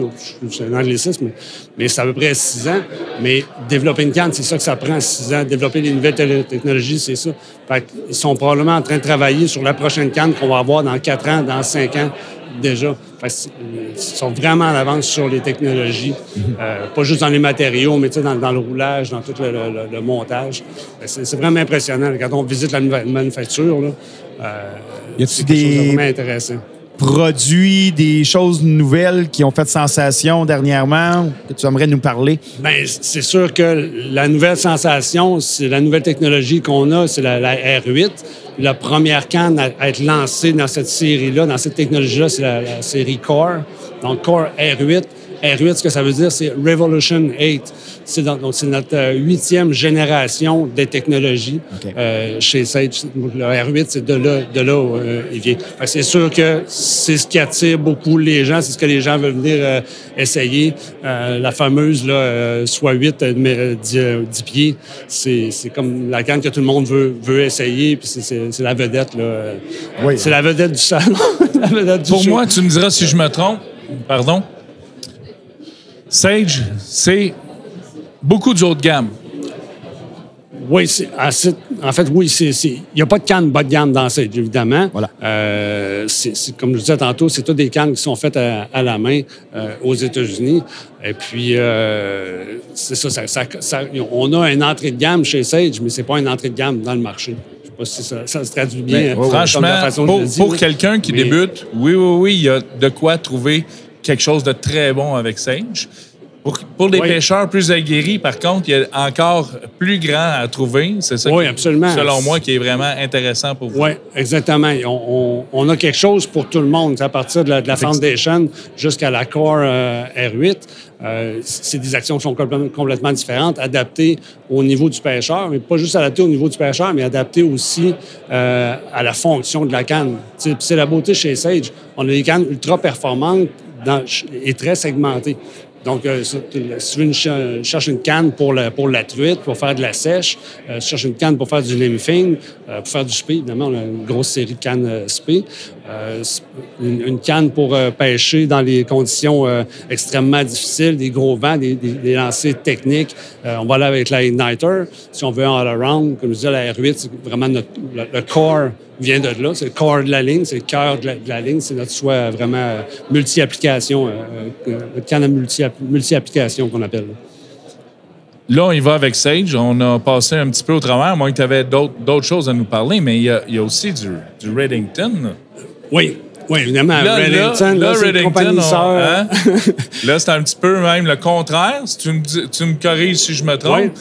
un anglicisme, mais, c'est à peu près six ans. Mais développer une canne, c'est ça que ça prend, six ans. Développer les nouvelles technologies, c'est ça. Ils sont probablement en train de travailler sur la prochaine canne qu'on va avoir dans quatre ans, dans cinq ans déjà. C'est- ils sont vraiment en avance sur les technologies, Euh, pas juste dans les matériaux, mais dans, dans le roulage, dans tout le, le- le montage. Que C'est vraiment impressionnant. Quand on visite la manufacture, là, euh, Y a-t-il des- vraiment intéressant. Produits, des choses nouvelles qui ont fait sensation dernièrement, que tu aimerais nous parler? Ben, c'est sûr que la nouvelle sensation, c'est la nouvelle technologie qu'on a, c'est la, la R8. La première canne à, être lancée dans cette série-là, dans cette technologie-là, c'est la, la série Core. Donc, Core R8. R8, ce que ça veut dire, c'est Revolution 8. C'est dans- donc, c'est notre euh, huitième génération des technologies OK. euh, chez Sage. Donc, Le R8, c'est de là, de là où euh, il vient. Fait que C'est sûr que c'est ce qui attire beaucoup les gens, c'est ce que les gens veulent venir euh, essayer. Euh, la fameuse là, euh, soit 8, euh, mais, euh, 10, euh, 10 pieds, c'est c'est comme la canne que tout le monde veut, veut essayer, puis c'est- c'est c'est la vedette. là. Oui. C'est la vedette du salon. la vedette du Pour show. moi, tu me diras si je me trompe. Pardon? Sage, c'est beaucoup du haut de gamme. Oui, c'est assez- en fait, oui, il n'y a pas de canne bas de gamme dans Sage, évidemment. Voilà. Euh, comme je disais tantôt, c'est toutes des cannes qui sont faites à, à la main euh, aux États-Unis. Et puis, euh, c'est ça, ça- ça- ça- on a une entrée de gamme chez Sage, mais c'est pas une entrée de gamme dans le marché. Je sais pas si ça, ça se traduit bien. comme Franchement, la façon pour, quelqu'un qui Mais- débute, oui, oui, oui, il y a de quoi trouver quelque chose de très bon avec Sage. Pour, pour des Oui. pêcheurs plus aguerris, par contre, il y a encore plus grand à trouver. C'est ça, Oui, qui- absolument. selon moi, qui est vraiment intéressant pour vous. Oui, exactement. On, on- on a quelque chose pour tout le monde. À partir de la, de la Foundation jusqu'à la Core euh, R8, euh, c'est des actions qui sont complètement, différentes, adaptées au niveau du pêcheur, mais pas juste adaptées au niveau du pêcheur, mais adaptées aussi euh, à la fonction de la canne. C'est la beauté chez Sage. On a des cannes ultra performantes et très segmentées. Donc, euh, si tu veux une une canne pour la, pour la truite, pour faire de la sèche, euh, tu cherches une canne pour faire du nymphing, euh, pour faire du spé, évidemment, on a une grosse série de cannes euh, spé. Euh, une, canne pour euh, pêcher dans les conditions euh, extrêmement difficiles, des gros vents, des, des, lancers techniques. On va aller avec la Igniter. Si on veut un all-around, comme je disais, la R8, c'est vraiment notre, le, le core vient de là. C'est le corps de la ligne, c'est le cœur de la, ligne. C'est notre choix vraiment multi-application, canne à multi- multi-application qu'on appelle. Là, on y va avec Sage. On a passé un petit peu au travers, que tu avais d'autres choses à nous parler, mais il y a, il y a aussi du, du Reddington. Oui, oui, évidemment. Là, Reddington, là, là, c'est une compagnie on- sœur. hein? là, c'est un petit peu même le contraire. Si tu me, dis- tu me corriges si je me trompe. Ouais.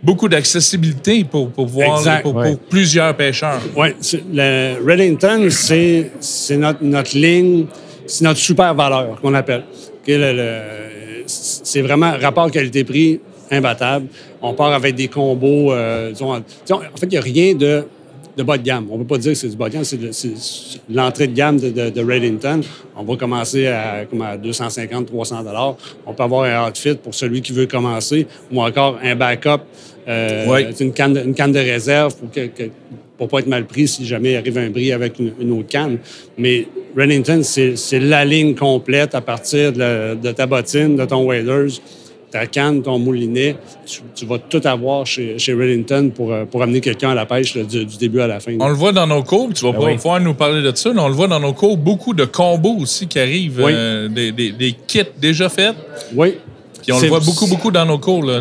Beaucoup d'accessibilité pour, pour voir Exact. pour, plusieurs pêcheurs. Oui, le Reddington, c'est c'est notre, notre ligne, c'est notre super valeur qu'on appelle. OK, le- le- c'est vraiment rapport qualité-prix imbattable. On part avec des combos. euh, disons, en fait, il n'y a rien de. De bas de gamme. On ne peut pas dire que c'est du bas de gamme, c'est l'entrée de gamme de, de, de Redington. On va commencer à, comme à 250, 300 dollars. On peut avoir un outfit pour celui qui veut commencer ou encore un backup, euh, Oui. une, canne de, une canne de réserve pour que, que- pour pas être mal pris si jamais il arrive un bris avec une, une autre canne. Mais Redington, c'est c'est la ligne complète à partir de, la- de ta bottine, de ton waders, ta canne, ton moulinet. Tu, tu vas tout avoir chez, chez Redington pour, euh, pour amener quelqu'un à la pêche là, du, du début à la fin. On le voit dans nos cours, tu vas pas oui. pouvoir nous parler de ça, mais on le voit dans nos cours, beaucoup de combos aussi qui arrivent, Oui. euh, des, des- des kits déjà faits. Oui. Puis on le voit beaucoup, beaucoup dans nos cours, là,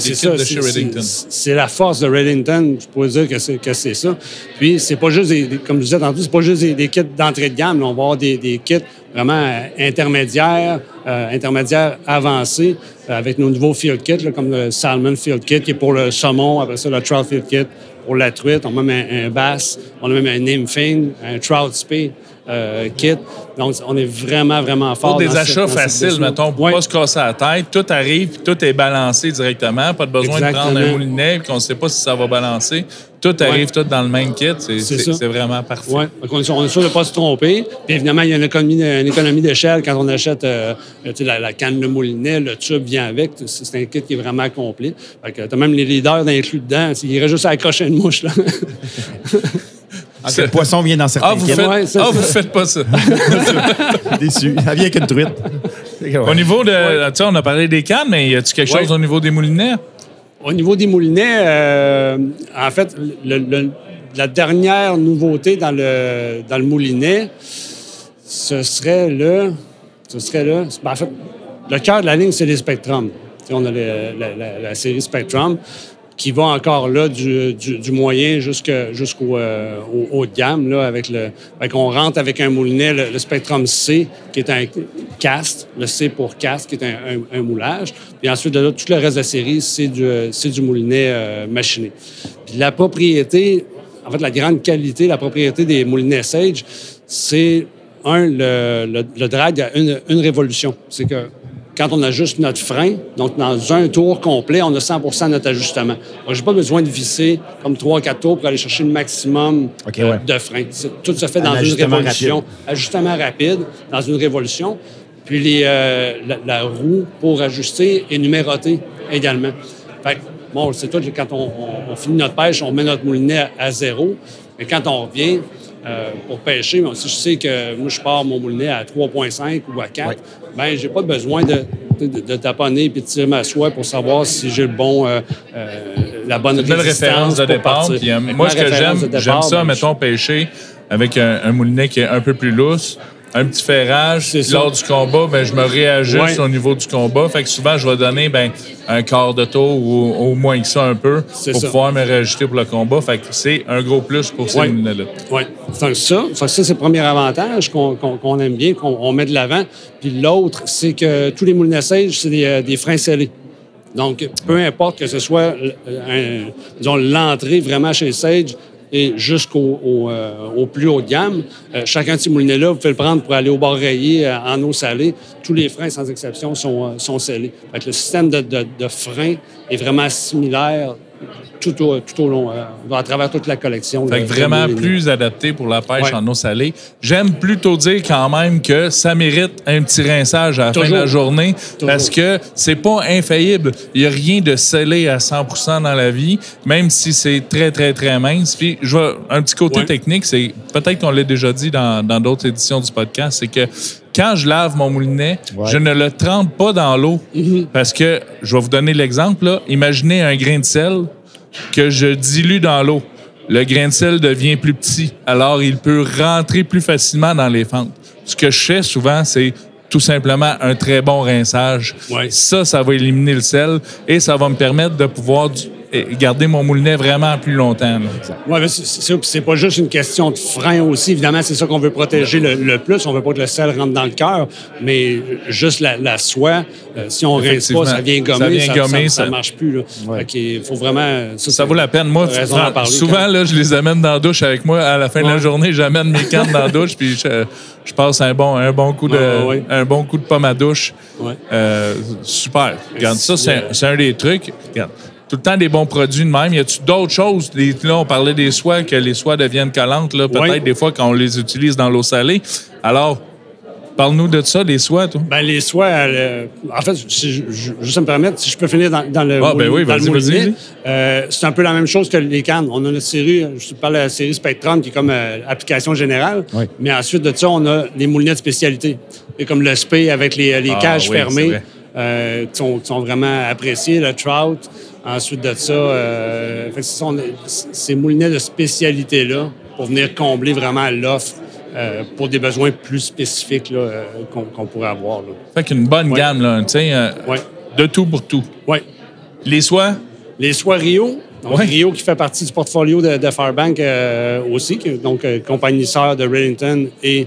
c'est kits ça. de C'est- chez Reddington. c'est- C'est la force de Reddington. Je pourrais dire que c'est, ça. Puis, c'est pas juste, des, comme je disais tantôt, c'est pas juste des, des kits d'entrée de gamme. là. On va avoir des, des kits vraiment euh, intermédiaires, euh, intermédiaires avancés, euh, avec nos nouveaux field kits, là, comme le Salmon Field Kit, qui est pour le saumon, après ça, le Trout Field Kit pour la truite. On a même un, un bass, on a même un nymphing, un Trout Spay euh, kit. Donc, on est vraiment, vraiment fort Pour des dans achats cette faciles, mettons, pour Ouais. pas se casser la tête, tout arrive, puis tout est balancé directement. Pas de besoin de prendre un moulinet, puis qu'on ne sait pas si ça va balancer. Tout arrive, tout dans le même kit. C'est vraiment parfait. Oui, on est sûr, on est sûr de ne pas se tromper. Puis évidemment, il y a une économie, une économie d'échelle quand on achète euh, tu la, la canne de moulinet, le tube vient avec. C'est un kit qui est vraiment complet. Fait que t'as même les leaders inclus dedans. Il irait juste à accrocher une mouche. Là. Le poisson vient dans certains Ah, vous faites, Ouais, ça, ah, ça. vous faites pas ça. Déçu. Ça vient avec une truite. Au niveau de. Tu sais, on a parlé des cannes, mais y a-tu quelque Ouais. chose au niveau des moulinets? Au niveau des moulinets, euh, en fait, le- le- la dernière nouveauté dans le, dans le moulinet, ce serait le. Ce serait le. ben, en fait, le cœur de la ligne, c'est les Spectrum. On a le- la, la- la série Spectrum qui va encore là du, du- moyen jusqu'au euh, au haut de gamme. Là, avec le, on rentre avec un moulinet, le, Spectrum C, qui est un cast, le C pour cast, qui est un, un- moulage. Puis ensuite, de là, tout le reste de la série, c'est du, du moulinet euh, machiné. Puis la propriété, en fait, la grande qualité, la propriété des moulinets Sage, c'est, un, le, le, le drag a une, une révolution. C'est que quand on ajuste notre frein, donc dans un tour complet, on a 100% de notre ajustement. Donc, j'ai pas besoin de visser comme 3-4 tours pour aller chercher le maximum euh, ouais. de frein. Tout se fait Un dans une révolution. rapide. Ajustement rapide dans une révolution. Puis les, euh, la, la roue pour ajuster est numérotée également. Fait que, bon, c'est tout, quand on, on- on finit notre pêche, on met notre moulinet à, à zéro. Mais quand on revient euh, pour pêcher, bon, si je sais que moi, je pars mon moulinet à 3,5 ou à 4, Ouais. ben j'ai pas besoin de, de, de taponner puis de tirer ma soie pour savoir si j'ai le bon, euh, euh, la bonne Une belle résistance référence de départ. puis, moi, ce que j'aime, j'aime ça, ben, mettons, pêcher avec un, un moulinet qui est un peu plus lousse, un petit ferrage. Ça. Lors du combat, ben, je me réajuste Ouais. au niveau du combat. Fait que souvent, je vais donner ben, un quart de tour ou au moins que ça un peu pour ça. pouvoir me réajuster pour le combat. Fait que c'est un gros plus pour ces Ouais. moulинets-là. Oui. Ça, fait que ça c'est le premier avantage qu'on aime bien, qu'on on met de l'avant. Puis l'autre, c'est que tous les moulinets Sage, c'est des, euh, des freins scellés. Donc, peu importe que ce soit euh, l'entrée vraiment chez Sage et jusqu'au au, euh, plus haut de gamme, euh, chacun de ces moulinets-là, vous pouvez le prendre pour aller au bord rayé euh, en eau salée. Tous les freins, sans exception, sont, sont scellés. Le système de, de, de est vraiment similaire tout au, tout au long, euh, à travers toute la collection. Fait de vraiment plus adapté pour la pêche Ouais. en eau salée. J'aime plutôt dire quand même que ça mérite un petit rinçage à la fin de la journée Toujours. parce que c'est pas infaillible. Il n'y a rien de scellé à 100% dans la vie, même si c'est très, très, très mince. Puis, je vois un petit côté Ouais. technique, c'est peut-être qu'on l'a déjà dit dans dans d'autres éditions du podcast, c'est que quand je lave mon moulinet, Ouais. je ne le trempe pas dans l'eau parce que, je vais vous donner l'exemple, là. imaginez un grain de sel que je dilue dans l'eau. Le grain de sel devient plus petit, alors il peut rentrer plus facilement dans les fentes. Ce que je fais souvent, c'est tout simplement un très bon rinçage. Ouais. Ça, ça va éliminer le sel et ça va me permettre de pouvoir du- garder mon moulinet vraiment plus longtemps. Oui, mais c'est- pas juste une question de frein aussi. Évidemment, c'est ça qu'on veut protéger le, le plus. On veut pas que le sel rentre dans le cœur, mais juste la, la soie, euh, si on rince pas, ça vient gommer, Ça vient ça, gommer, ça- ça ça- marche plus. Là. Fait faut vraiment... Ça vaut la peine. Moi, parler, souvent, là, je les amène dans la douche avec moi. À la fin de la journée, j'amène mes cannes dans la douche, puis je, je passe un bon, un, bon coup de, Ouais, ouais, ouais. un bon coup de pomme à douche. Ouais. Euh, super. Regarde, ça, c'est un, c'est un des trucs. Regarde. Tout le temps des bons produits de même. Y a-tu d'autres choses? Là, on parlait des soies, que les soies deviennent collantes, là, peut-être Oui. des fois quand on les utilise dans l'eau salée. Alors, parle-nous de ça, des soies, toi. Ben, les soies, euh, en fait, si je, je- juste me permettre, si je peux finir dans, dans le, Ah, ben oui, dans le vas-y, moulinet, vas-y. euh, c'est un peu la même chose que les cannes. On a notre série, je parle de la série Spectrum qui est comme euh, application générale, Oui. mais ensuite de ça, on a les moulinets de spécialité. Et comme le spé avec les, les Ah, cages oui, fermées. Euh, qui, sont, qui sont vraiment appréciés, le trout. Ensuite de ça, euh, fait que ce sont ces moulinets de spécialité-là pour venir combler vraiment l'offre euh, pour des besoins plus spécifiques là, euh, qu'on qu'on pourrait avoir. Là. Fait qu'une bonne Ouais. gamme, là, tu sais, Ouais. de tout pour tout. Oui. Les soies, Les soies Rio. Donc, Ouais. Rio qui fait partie du portfolio de, de Fairbank euh, aussi, donc euh, compagnie sœur de Rillington et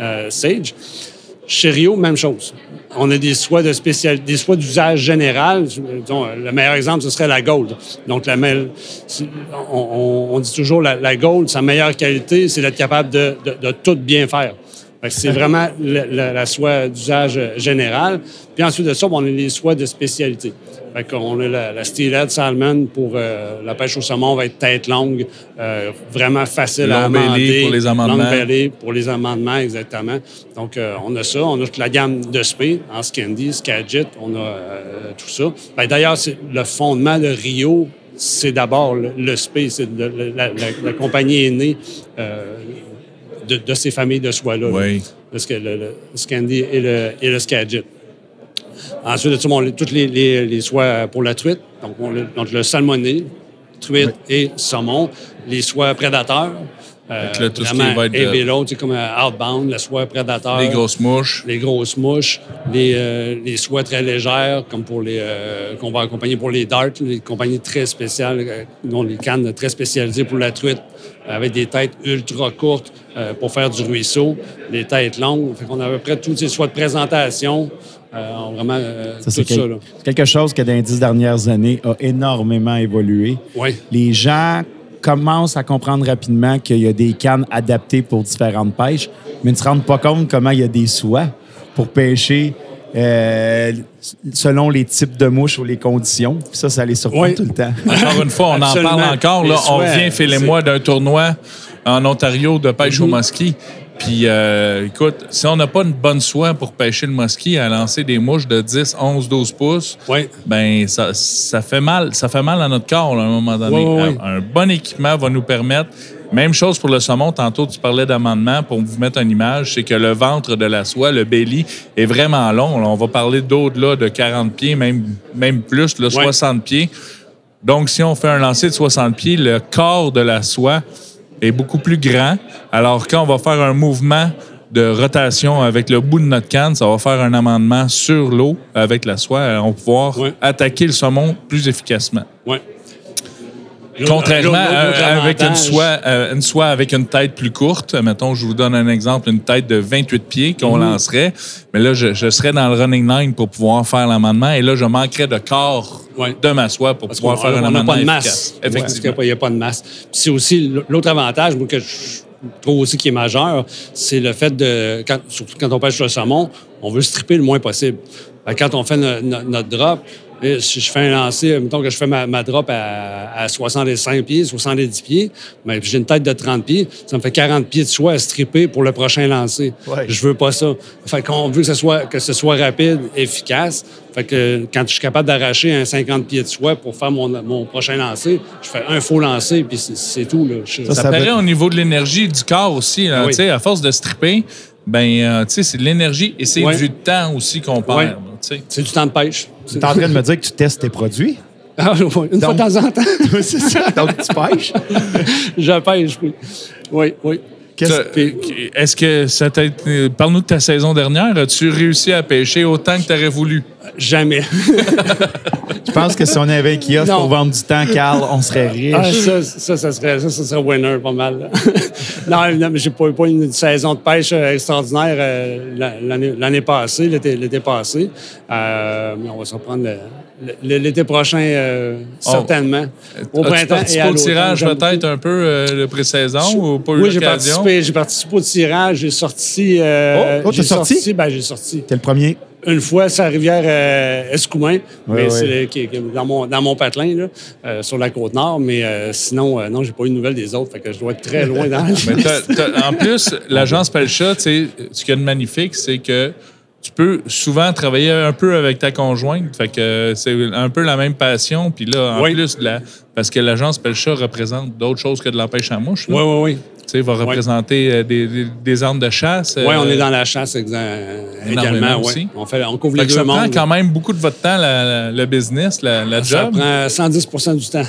euh, Sage. Chez Rio, même chose. On a des soies de spécial, des soies d'usage général. Le meilleur exemple, ce serait la Gold. Donc, la, on, on- dit toujours la, la Gold, sa meilleure qualité, c'est d'être capable de, tout bien faire. C'est vraiment la, soie d'usage général. Puis ensuite de ça, on a les soies de spécialité. Fait qu'on a la, la Steelhead Salmon pour euh, la pêche au saumon, va être tête longue, euh, vraiment facile à Long belly amender. pour les amendements. Long pour les amendements, exactement. Donc, euh, on a ça. On a toute la gamme de spé, en Scandi, Skagit, on a tout ça. Ben, D'ailleurs, le fondement de Rio, c'est d'abord le, le le- la, la- la compagnie est née de, de ces familles de soie-là. là. Oui. Parce que le, le Scandi et le, et le Skagit. Ensuite, de bon, les- toutes les, les, les soies pour la truite. Donc, on a- donc le salmoné, truite et saumon. Les soies prédateurs. Euh, là, tout ce qui va être, euh, load, tu sais, comme euh, outbound, la soie prédateur. les grosses mouches. Les grosses mouches, les, euh, les soies très légères, comme pour les euh, qu'on va accompagner pour les darts, les compagnies très spéciales, euh, dont les cannes très spécialisées pour la truite, avec des têtes ultra courtes euh, pour faire du ruisseau, des têtes longues. Fait qu'on a à peu près toutes ces soies de présentation, euh, vraiment euh, Ça, tout c'est quel- quelque chose que dans les dix dernières années a énormément évolué. Oui. Les gens commencent à comprendre rapidement qu'il y a des cannes adaptées pour différentes pêches, mais ne se rendent pas compte comment il y a des soies pour pêcher euh, selon les types de mouches ou les conditions. Puis ça, ça les surprend Oui. tout le temps. Encore une fois, on en parle encore. Là, Les on revient, Phil et c'est- moi, d'un tournoi en Ontario de pêche au Mhm. Puis, euh, écoute, si on n'a pas une bonne soie pour pêcher le mosquit à lancer des mouches de 10, 11, 12 pouces, Oui. ben ça, ça fait mal. Ça fait mal à notre corps là, à un moment donné. Oui, oui, oui. Un, un bon équipement va nous permettre. Même chose pour le saumon. Tantôt, tu parlais d'amendement. Pour vous mettre une image, c'est que le ventre de la soie, le belly, est vraiment long. Là, on va parler d'au-delà de 40 pieds, même, même plus, là, 60 pieds. Donc, si on fait un lancer de 60 pieds, le corps de la soie est beaucoup plus grand. Alors, quand on va faire un mouvement de rotation avec le bout de notre canne, ça va faire un amendement sur l'eau avec la soie. On va pouvoir attaquer le saumon plus efficacement. Oui. Contrairement à- avec une soie, euh, une soie avec une tête plus courte, mettons, je vous donne un exemple, une tête de 28 pieds qu'on Mhm. lancerait, mais là, je, je serais dans le running line pour pouvoir faire l'amendement et là, je manquerais de corps Ouais. de ma soie pour Parce pouvoir faire un n'a amendement pas de efficace. masse. Ouais, Effectivement. n'y a, pas de masse. C'est aussi l'autre avantage moi, que je trouve aussi qui est majeur, c'est le fait de, quand- surtout quand on pêche le saumon, on veut stripper le moins possible. Quand on fait no- no- notre drop, si je fais un lancer, mettons que je fais ma, ma drop à, à 65 pieds, 70 pieds, mais j'ai une tête de 30 pieds, ça me fait 40 pieds de soie à stripper pour le prochain lancer. Ouais. Je veux pas ça. Fait qu'on veut que ce soit, que ce soit rapide, efficace. Fait que quand je suis capable d'arracher un 50 pieds de soie pour faire mon, mon prochain lancer, je fais un faux lancer, puis c'est- tout. Là. Je- Ça, Ça, ça paraît veut- au niveau de l'énergie du corps aussi. là. Oui. À force de stripper, ben, euh, tu sais, c'est de l'énergie et c'est du temps aussi qu'on perd. Sais. C'est du temps de pêche. Tu es en train de me dire que tu testes tes produits? Ah, Une fois de temps en temps, c'est ça. Donc, tu pêches? je pêche. Oui, oui. oui. Qu'est-ce- Ça- Est-ce que ça t'a été- Parle-nous de ta saison dernière. As-tu réussi à pêcher autant que tu aurais voulu? Jamais. Je pense que si on avait un kiosque Non. pour vendre du temps, Carl, on serait riche. Ah, ça, ça, ça serait, ça, ça serait winner pas mal. là. non, évidemment, j'ai pas, pas une saison de pêche euh, extraordinaire euh, la- l'année l'année passée, l'été passé. Euh, mais on va se reprendre le- l'été prochain, euh, certainement. Au printemps et participé à au tirage peut-être un peu euh, de pré-saison ou pas eu Oui, j'ai l'occasion? participé, j'ai participé au tirage. J'ai sorti. euh, Oh, oh, t'as j'ai sorti? Ben, j'ai sorti. T'es le premier. une fois sur la rivière euh, Escoumins, mais ouais. c'est qui- qui- dans, mon, dans mon patelin, là, euh, sur la côte nord. Mais euh, sinon, euh, non, j'ai pas eu de nouvelles des autres. Fait que je dois être très loin dans la Mais en plus, l'agence Pelcha, tu sais, ce qu'il y a de magnifique, c'est que tu peux souvent travailler un peu avec ta conjointe. Fait que c'est un peu la même passion. Puis là, en Oui. plus, la- parce que l'agence Pelcha représente d'autres choses que de l'empêche à mouche. là. Oui, oui, oui. Tu sais, va représenter euh, des, des- des armes de chasse. Oui, on euh, est dans la chasse également. aussi. Ouais. On, fait, on couvre Fait les deux ça prend quand même beaucoup de votre temps, la- la- le business, la, la Ça job. prend 110 du temps.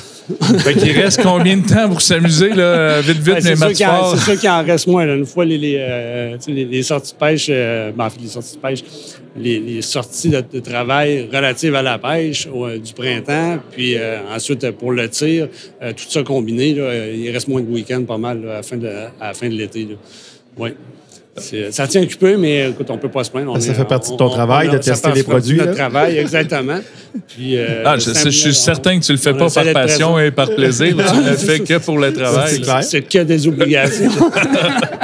Fait qu'il reste combien de temps pour s'amuser, là, vite, vite, Ouais, mais c'est sûr match qu'il en- fort? c'est sûr qu'il en reste moins. là. Une fois les, les, euh, les- les sorties de pêche, euh, ben, en fait, les sorties de pêche, les, les sorties de, de travail relatives à la pêche au- euh, du printemps, puis euh, ensuite euh, pour le tir, euh, tout ça combiné, là, il reste moins de week-end pas mal là, à la fin de, à la fin de l'été. Oui. Ça tient occupé, mais écoute, on peut pas se plaindre. On Ça est- fait partie de on- ton on- travail, on- de ça tester fait les partie produits, de notre travail, exactement. Puis, euh, Ah, je, je suis certain que tu le fais pas par passion présent. et par plaisir. tu ne le fais que pour le travail. C'est que des obligations.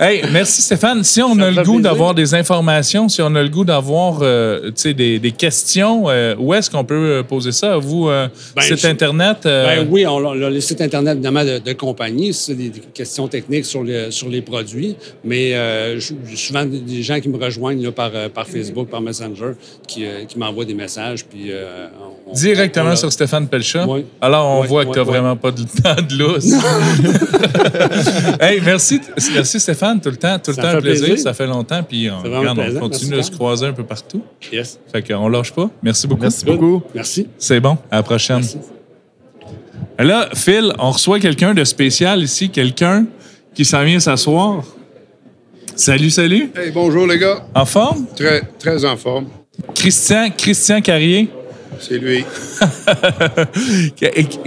Hey, merci Stéphane. Si on Ça a le goût d'avoir des informations, si on a le goût d'avoir euh, des, des questions, euh, où est-ce qu'on peut euh, poser ça? À vous, euh, Ben, site Internet? euh, Ben oui, on, a le site Internet évidemment de, de compagnie, c'est des, des questions techniques sur, le- sur les produits, mais euh, souvent des- gens qui me rejoignent là, par, par Facebook, par Messenger, qui, euh, qui m'envoient des messages. Puis, euh, on- Directement on- on- sur Stéphane Pelcha. Oui. Alors, on Oui, voit que tu n'as oui. vraiment pas de temps de lousse. hey, merci, merci Stéphane, tout le temps, tout le Ça temps fait plaisir. plaisir. Ça fait longtemps, puis on, regarde, on continue Merci, de se croiser un peu partout. Yes. Fait qu'on lâche pas. Merci beaucoup. Merci beaucoup. Merci. C'est bon. À la prochaine. Merci. Là, Phil, on reçoit quelqu'un de spécial ici, quelqu'un qui s'en vient s'asseoir. Salut, salut. Hey, bonjour les gars. En forme? Très, très en forme. Christian, Christian Carrier. C'est lui.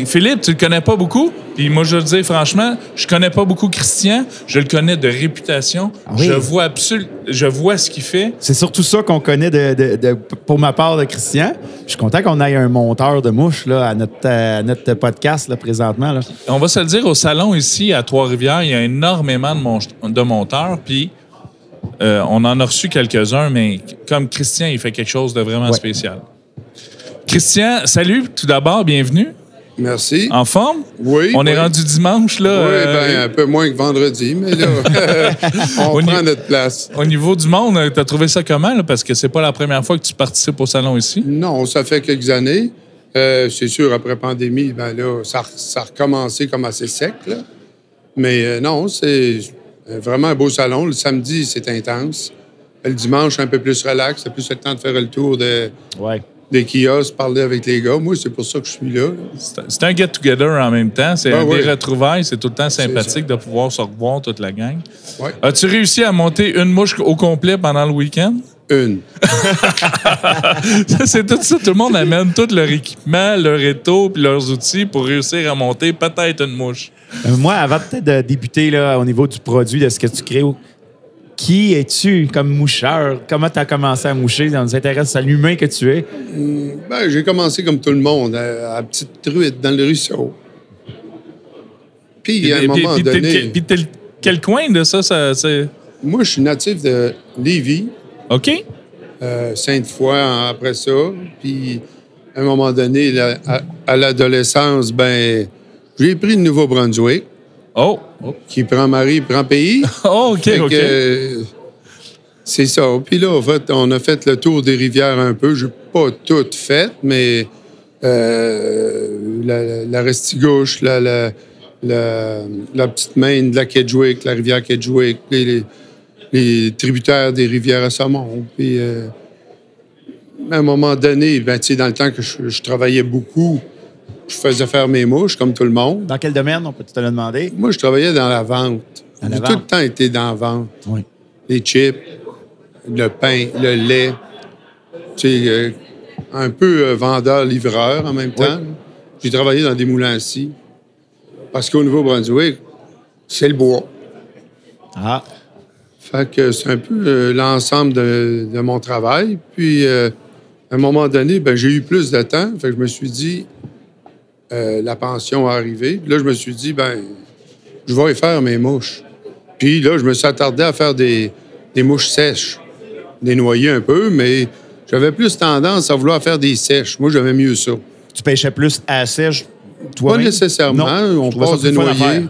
Philippe, tu le connais pas beaucoup? Puis moi, je veux te dire franchement, je connais pas beaucoup Christian. Je le connais de réputation. Ah oui? Je vois absolu, je vois ce qu'il fait. C'est surtout ça qu'on connaît de, de- de- pour ma part de Christian. Je suis content qu'on ait un monteur de mouches là, à, notre, à notre podcast là, présentement. Là. On va se le dire, au salon ici à Trois-Rivières, il y a énormément de, mon- de monteurs. Puis euh, on en a reçu quelques-uns, mais comme Christian, il fait quelque chose de vraiment Ouais. spécial. Christian, salut, tout d'abord, bienvenue. Merci. En forme? Oui. On est rendu dimanche, là. Oui, euh, ben, un peu moins que vendredi, mais là, on Au prend notre place. Au niveau du monde, tu as trouvé ça comment? là? Parce que c'est pas la première fois que tu participes au salon ici. Non, ça fait quelques années. Euh, c'est sûr, après pandémie, ben là, ça, ça a recommencé comme assez sec, là. Mais euh, non, c'est vraiment un beau salon. Le samedi, c'est intense. Le dimanche, un peu plus relax. C'est plus le temps de faire le tour de, Ouais. Des kiosques, parler avec les gars. Moi, c'est pour ça que je suis là. C'est un get-together en même temps. C'est Ah un oui. des retrouvailles. C'est tout le temps sympathique de pouvoir se revoir toute la gang. Ouais. As-tu réussi à monter une mouche au complet pendant le week-end? Une. Ça, c'est tout ça. Tout le monde amène tout leur équipement, leur étau puis leurs outils pour réussir à monter peut-être une mouche. Euh, moi, avant peut-être de débuter là, au niveau du produit, de ce que tu crées, qui es-tu comme moucheur? Comment tu as commencé à moucher? Ça nous intéresse à l'humain que tu es. Ben, j'ai commencé comme tout le monde, à, à petite truite dans le ruisseau. Puis, à un moment puis- donné, Puis quel coin de ça? ça c'est... moi, je suis natif de Lévis, OK? euh, Sainte-Foy après ça. Puis, à un moment donné, là, à, à l'adolescence, ben, j'ai pris le Nouveau-Brunswick, Oh! Qui prend mari, prend pays. Oh, OK, Fait OK. euh, c'est ça. Puis là, en fait, on a fait le tour des rivières un peu. Je n'ai pas toutes faites, mais euh, la, la Restigouche, la, la, petite main de la Kedgewick, la rivière Kedgewick, les, les, les tributaires des rivières à saumon. Puis, euh, à un moment donné, ben, dans le temps que je, je travaillais beaucoup, je faisais faire mes mouches, comme tout le monde. Dans quel domaine, on peut te le demander? Moi, je travaillais dans la vente. J'ai tout le temps été dans la vente. Oui. Les chips, le pain, le lait. Tu sais, euh, un peu euh, vendeur-livreur en même temps. J'ai travaillé dans des scie. Parce qu'au Nouveau-Brunswick, c'est le bois. Ah, Fait que c'est un peu euh, l'ensemble de, de mon travail. Puis, à un moment donné, ben, j'ai eu plus de temps. Fait que je me suis dit, euh, la pension est arrivée. Là, je me suis dit, ben, je vais y faire mes mouches. Puis là, je me suis attardé à faire des, des mouches sèches. les noyer un peu, mais j'avais plus tendance à vouloir faire des sèches. Moi, j'aimais mieux ça. Tu pêchais plus à la sèche, toi Pas nécessairement. Non, on passe des faire.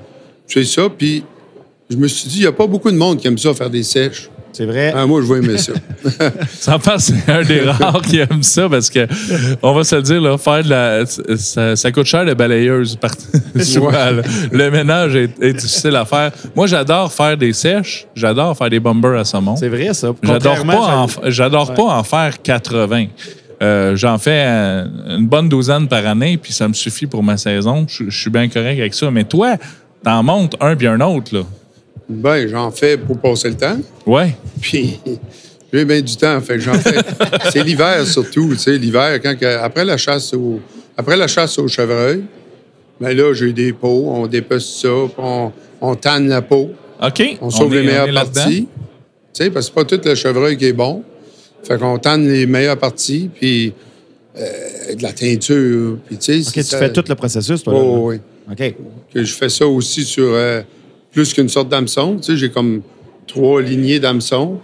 C'est ça. Puis je me suis dit, il n'y a pas beaucoup de monde qui aime ça, faire des sèches. C'est vrai? Ah, moi, je vais aimer ça. Sans faire, c'est un des rares qui aime ça parce que, on va se le dire, là, faire de la. Ça, ça coûte cher, la balayeuse. par- souvent, là. Le ménage est, est difficile à faire. Moi, j'adore faire des sèches. J'adore faire des bombers à saumon. C'est vrai, ça. J'adore pas, en, pas faire 80. Euh, J'en fais euh, une bonne douzaine par année, puis ça me suffit pour ma saison. Je je suis bien correct avec ça. Mais toi, t'en montes un puis un autre, là. Ben, j'en fais pour passer le temps. Ouais. Puis j'ai bien du temps. Fait que j'en fais. c'est l'hiver surtout. Tu sais, l'hiver, quand après la chasse au après la chasse au chevreuil, ben là, j'ai des pots, on dépece ça, on, on tanne la peau, OK. on sauve est- les meilleures parties. Tu sais, parce que c'est pas tout le chevreuil qui est bon. Fait qu'on tanne les meilleures parties, puis euh, de la teinture, puis tu sais. OK, tu ça- fais tout le processus, toi. là. Oh, oui. OK. que je fais ça aussi sur euh, plus qu'une sorte d'hameçon. Tu sais, j'ai comme trois lignées d'hameçons.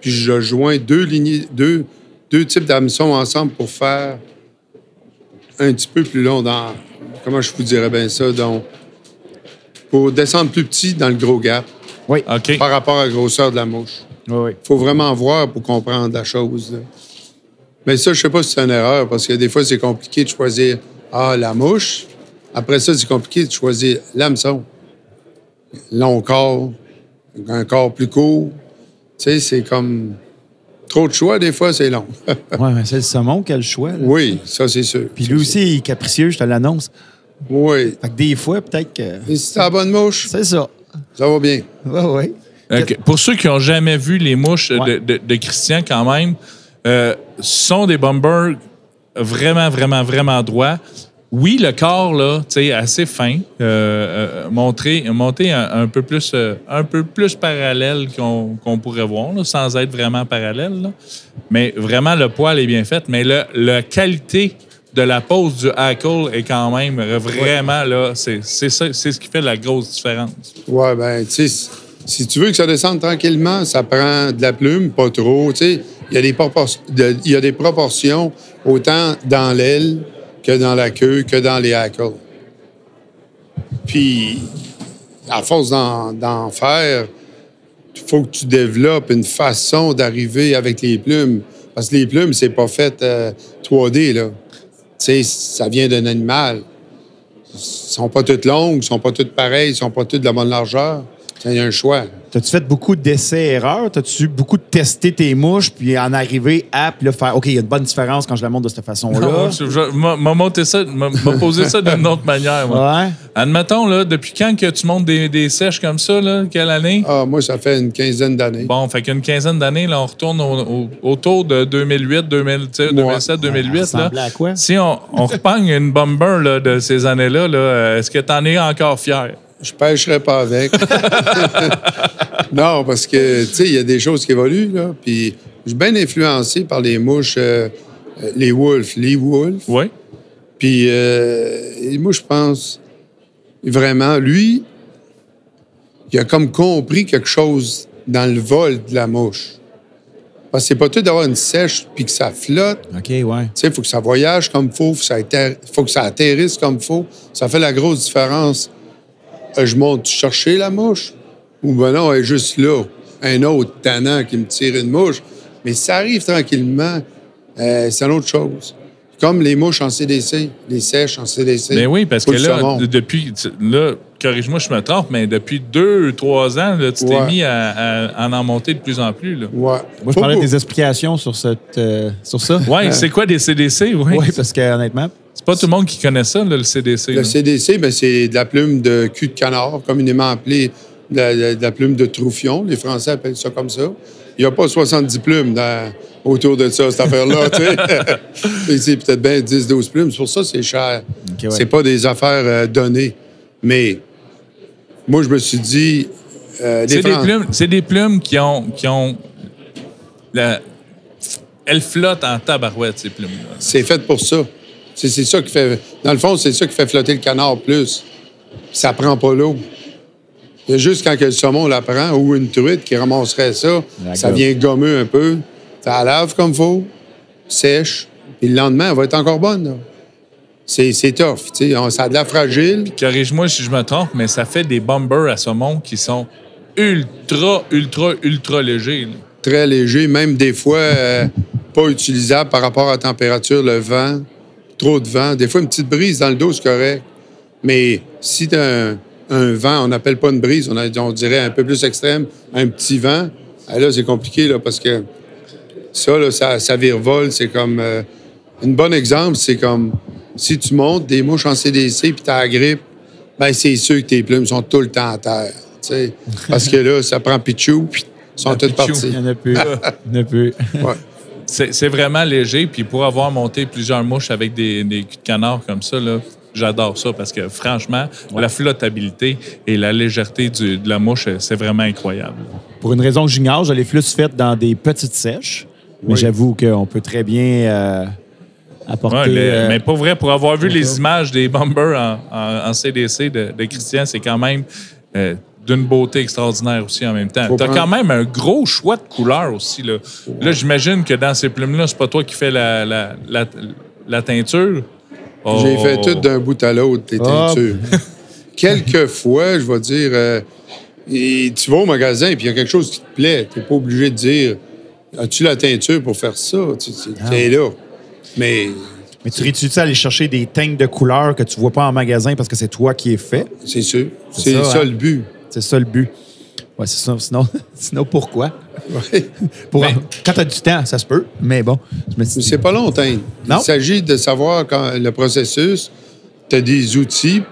Puis je joins deux lignées, deux, deux types d'hameçons ensemble pour faire un petit peu plus long dans. Comment je vous dirais bien ça? Donc, pour descendre plus petit dans le gros gap Oui. OK. par rapport à la grosseur de la mouche. Oui, oui. faut vraiment voir pour comprendre la chose. là. Mais ça, je sais pas si c'est une erreur, parce que des fois, c'est compliqué de choisir ah, la mouche. Après ça, c'est compliqué de choisir l'hameçon. Long corps, un corps plus court. Tu sais, c'est comme trop de choix, des fois, c'est long. Ouais, mais c'est le saumon qui a le choix. là. oui, ça, c'est sûr. Puis lui aussi, il est capricieux, je te l'annonce. Oui. Fait que des fois, peut-être que. Et si t'as la bonne mouche, C'est ça. ça va bien. Oui, oui. Pour ceux qui n'ont jamais vu les mouches de- Ouais. de, de Christian, quand même, euh, ce sont des bombers vraiment, vraiment, vraiment droits. Oui, le corps, là, tu sais, assez fin, euh, euh, monté un, peu plus, euh, un peu plus parallèle qu'on pourrait voir, sans être vraiment parallèle. là. Mais vraiment, le poil est bien fait. Mais le- la qualité de la pose du hackle est quand même vraiment, là, c'est ce qui fait la grosse différence. Ouais, ben, tu sais, si- tu veux que ça descende tranquillement, ça prend de la plume, pas trop. Tu sais, il y a des proportions autant dans l'aile que dans la queue que dans les hackles. Puis, à force d'en faire, il faut que tu développes une façon d'arriver avec les plumes. Parce que les plumes, c'est pas fait euh, 3D, là. Tu sais, ça vient d'un animal sont pas toutes longues, sont pas toutes pareilles, sont pas toutes de la bonne largeur. A un choix. T'as-tu fait beaucoup d'essais-erreurs? T'as-tu beaucoup de tester tes mouches, puis en arriver à, puis là, faire, OK, il y a une bonne différence quand je la monte de cette façon-là? M'a monté ça, m'a posé ça d'une autre manière. Moi. Ouais. Admettons, là, depuis quand que tu montes des, des sèches comme ça, là, quelle année? Ah, moi, ça fait une quinzaine d'années. Bon, fait qu'une quinzaine d'années, là, on retourne au- au- autour de 2008, 2000, tu sais, 2007, 2008. Là. ressemblait à quoi? Si on, on repagne une bomber là, de ces années-là, là, euh, est-ce que tu en es encore fier? Je pêcherai pas avec. non, parce que, tu sais, il y a des choses qui évoluent, là. Puis, je suis bien influencé par les mouches, euh, euh, les wolves, les wolves. Oui. Puis, euh, moi, je pense vraiment, lui, il a comme compris quelque chose dans le vol de la mouche. Parce que c'est pas tout d'avoir une sèche puis que ça flotte. OK, ouais. Tu sais, il faut que ça voyage comme il faut, faut, que ça atterri- faut que ça atterrisse comme il faut. Ça fait la grosse différence. Euh, je monte chercher la mouche ou ben non, elle est juste là. Un autre tannant qui me tire une mouche. Mais ça arrive tranquillement, euh, c'est une autre chose. Comme les mouches en CDC, les sèches en CDC. Mais Ben oui, parce que là, saumon. depuis, là, corrige-moi je me trompe, mais depuis deux, trois ans, là, tu t'es Ouais. mis à, à- à en monter de plus en plus. Là. Ouais. Moi, je parlais des explications sur, cette, euh, sur ça. Ouais, c'est quoi des CDC? Oui? Oui, parce que honnêtement, C'est pas tout le monde qui connaît ça, là, le CDC. Le là. CDC, ben, c'est de la plume de cul de canard, communément appelée de la, de la plume de troufion. Les Français appellent ça comme ça. Il n'y a pas 70 plumes dans- autour de ça, cette affaire-là. c'est peut-être bien 10-12 plumes. C'est pour ça que c'est cher. ouais. C'est pas des affaires euh, données. Mais moi, je me suis dit... euh, C'est des plumes, c'est des plumes qui ont, qui ont la- elles flottent en tabarouette ces plumes. là C'est fait pour ça. C'est c'est ça qui fait... Dans le fond, c'est ça qui fait flotter le canard plus. Ça prend pas l'eau. Il y a juste quand que le saumon la prend ou une truite qui ramasserait ça, ça vient gommer un peu. Tu la laves comme faut, sèche, puis le lendemain, elle va être encore bonne. là. C'est c'est tough. tu sais. Ça a de la fragile. Corrige-moi si je me trompe, mais ça fait des bombers à saumon qui sont ultra, ultra, ultra légers. là. très léger, même des fois euh, pas utilisable par rapport à la température, le vent, trop de vent. Des fois, une petite brise dans le dos, c'est correct. Mais si tu as un, un vent, on n'appelle pas une brise, on, a- on dirait un peu plus extrême, un petit vent, ah, là, c'est compliqué là, parce que ça, là, ça, ça virevolte. C'est comme. euh, un bon exemple, c'est comme si tu montes des mouches en CDC puis tu as la grippe, ben c'est sûr que tes plumes sont tout le temps à terre. Parce que là, ça prend pichou, puis ils sont toutes parties. Il n'y en a plus. Il n'y en a plus. Ouais. C'est vraiment léger. Puis pour avoir monté plusieurs mouches avec des, des culs de canard comme ça, là, j'adore ça parce que franchement, la flottabilité et la légèreté du- de la mouche, c'est vraiment incroyable. Pour une raison que j'ignore, je l'ai plus faite dans des petites sèches. Mais Oui. j'avoue qu'on peut très bien euh, apporter. Ouais, le- euh, mais pas vrai, pour avoir vu les images des bombers en, en- en CDC de, de Christian, c'est quand même euh, d'une beauté extraordinaire aussi en même temps. T'as prendre- quand même un gros choix de couleurs aussi. Là, là j'imagine que dans ces plumes-là, c'est pas toi qui fais la, la, la, la teinture. J'ai Oh. fait tout d'un bout à l'autre, les Ah. teintures. Quelques fois, je vais dire, euh, et tu vas au magasin et il y a quelque chose qui te plaît. Tu n'es pas obligé de dire As-tu la teinture pour faire ça? Tu Ah. es là. Mais Mais tu réussis à aller chercher des teintes de couleurs que tu vois pas en magasin parce que c'est toi qui es fait. c'est sûr. C'est C'est ça, ça, hein? le but. C'est ça le but. Ouais, c'est ça. Sinon, sinon pourquoi? Ouais. Pour, Mais- quand tu as du temps, ça se peut. Mais bon, c'est pas long, teindre. Non? Il s'agit de savoir quand le processus. Tu as des outils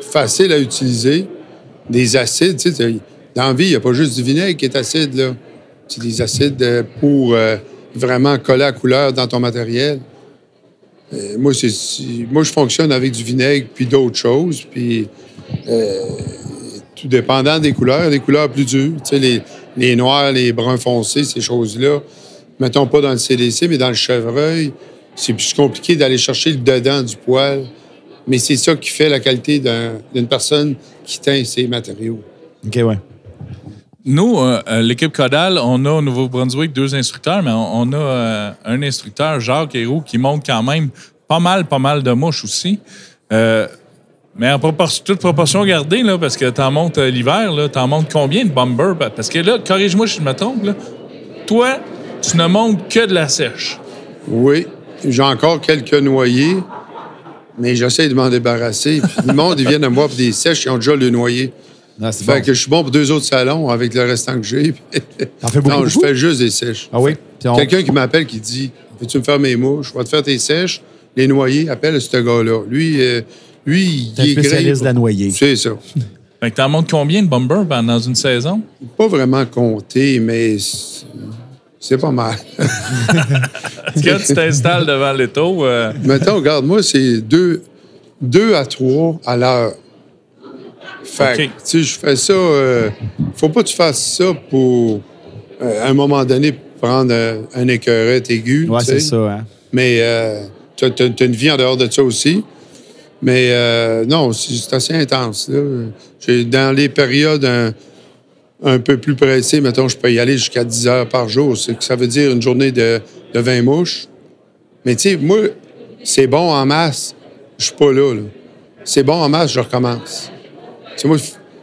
faciles à utiliser, des acides. Tu sais, dans la vie, il n'y a pas juste du vinaigre qui est acide. là. C'est des acides euh, pour euh, vraiment coller la couleur dans ton matériel. Euh, moi, moi, je fonctionne avec du vinaigre puis d'autres choses. Puis, euh, tout dépendant des couleurs, des couleurs plus dures. Tu sais, les, les noirs, les bruns foncés, ces choses-là. Mettons pas dans le CDC, mais dans le chevreuil, c'est plus compliqué d'aller chercher le dedans du poil. Mais c'est ça qui fait la qualité d'un- d'une personne qui teint ses matériaux. OK, ouais. Nous, euh, euh, l'équipe Codal, on a au Nouveau-Brunswick deux instructeurs, mais on, on a euh, un instructeur, Jacques Héroux, qui monte quand même pas mal, pas mal de mouches aussi. Euh, mais en propor- toute proportion gardée, là, parce que t'en montes euh, l'hiver, là, t'en montes combien de bombers? Pa- Parce que là, corrige-moi si je me trompe, là, toi, tu ne montes que de la sèche. Oui, j'ai encore quelques noyés, mais j'essaie de m'en débarrasser. Puis le monde, ils viennent à moi pour des sèches, ils ont déjà le. Ah, c'est Fait bon. que je suis bon pour deux autres salons avec le restant que j'ai. T'en fais beaucoup, non, je fais juste des sèches. Ah oui? Puis on- Quelqu'un qui m'appelle qui dit Veux-tu me faire mes mouches? Je vais te faire tes sèches, les noyés. Appelle ce gars-là. Lui, euh, lui il est spécialiste de la noyée. C'est ça. Fait que t'en montes combien de bombers ben, dans une saison? Pas vraiment compté, mais c'est- pas mal. Quand tu t'installes devant l'étau, euh, Mettons, regarde, moi, c'est deux, deux à trois à l'heure. Fait que, OK. tu sais, je fais ça. euh, faut pas que tu fasses ça pour, euh, à un moment donné, prendre un, un écœurette aigu. Ouais, c'est ça. Hein? Mais euh, tu as, une vie en dehors de ça aussi. Mais euh, non, c'est assez intense. J'ai- Dans les périodes un, un peu plus pressées, mettons, je peux y aller jusqu'à 10 heures par jour. C'est que ça veut dire une journée de, de 20 mouches. Mais tu sais, moi, c'est bon en masse. Je suis pas là. là. C'est bon en masse, je recommence. Tu sais, moi,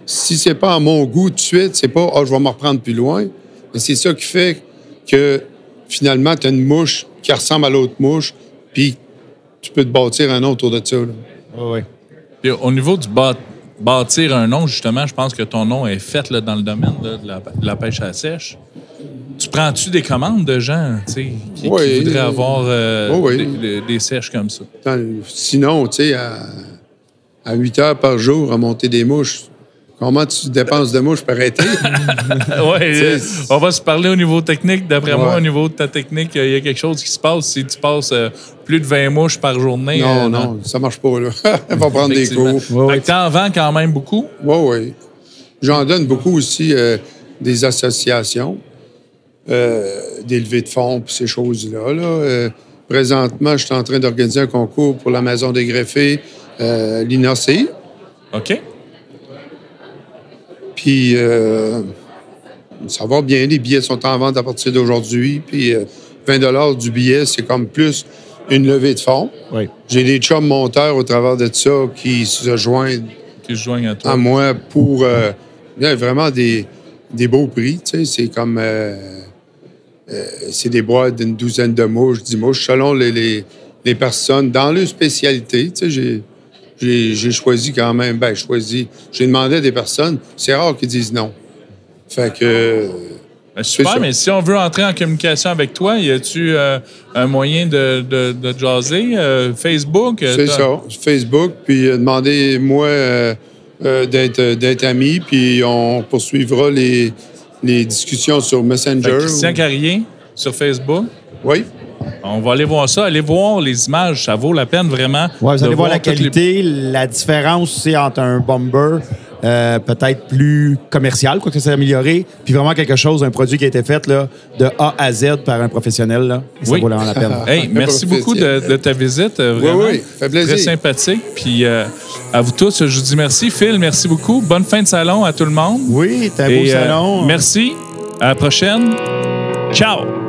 si c'est pas à mon goût tout de suite, c'est pas, ah, je vais me reprendre plus loin. Mais c'est ça qui fait que finalement, tu as une mouche qui ressemble à l'autre mouche, puis tu peux te bâtir un autre autour de ça. là. Ouais. Puis au niveau du bâ- bâtir un nom, justement, je pense que ton nom est fait là, dans le domaine là, de, la, de la pêche à la sèche. Tu prends-tu des commandes de gens qui, qui Oui. voudraient avoir euh, Oui, oui. Des, des- des sèches comme ça? Sinon, tu sais, à, à 8 heures par jour, à monter des mouches, comment tu dépenses de mouches par été? ouais, euh, C'est- on va se parler au niveau technique. D'après moi, au niveau de ta technique, il y a quelque chose qui se passe si tu passes euh, plus de 20 mouches par journée. non, euh, non, ça marche pas, là. Elle va prendre des cours. Ouais, que t'en vends quand même beaucoup? Oui, oui. J'en donne beaucoup aussi euh, des associations, euh, des levées de fonds, puis ces choses-là. Là. Euh, présentement, je suis en train d'organiser un concours pour la Maison des greffés, euh, l'INAC. OK. Puis, euh, ça va bien. Les billets sont en vente à partir d'aujourd'hui. Puis euh, 20 du billet, c'est comme plus une levée de fonds. Oui. J'ai des chums monteurs au travers de ça qui se joignent Qui se joignent à toi. à moi pour euh, là, vraiment des, des beaux prix. tu sais. C'est comme. euh, c'est des boîtes d'une douzaine de mouches, dix mouches, selon les, les, les personnes dans leur spécialité. Tu sais, j'ai. J'ai choisi quand même, ben choisi, j'ai demandé à des personnes, c'est rare qu'ils disent non. Fait que, Ben, super, mais si on veut entrer en communication avec toi, y a-tu euh, un moyen de, de, de jaser? Euh, Facebook? euh, C'est ça. Facebook, puis euh, demandez-moi d'être d'être ami, puis on poursuivra les, les discussions sur Messenger. Christian Carrier sur Facebook? Oui. On va aller voir ça. Allez voir les images. Ça vaut la peine vraiment. Ouais, vous de allez voir la les- qualité, la différence c'est entre un bomber euh, peut-être plus commercial, quoi que ça s'est amélioré, puis vraiment quelque chose, un produit qui a été fait là, de A à Z par un professionnel. Là, ça Oui. vaut vraiment la peine. Hey, merci beaucoup de, de ta visite. euh, Vraiment. oui, fait plaisir. Très sympathique. Puis euh, à vous tous, je vous dis merci. Phil, merci beaucoup. Bonne fin de salon à tout le monde. Oui, t'as un beau Et, euh, salon. merci. À la prochaine. Ciao.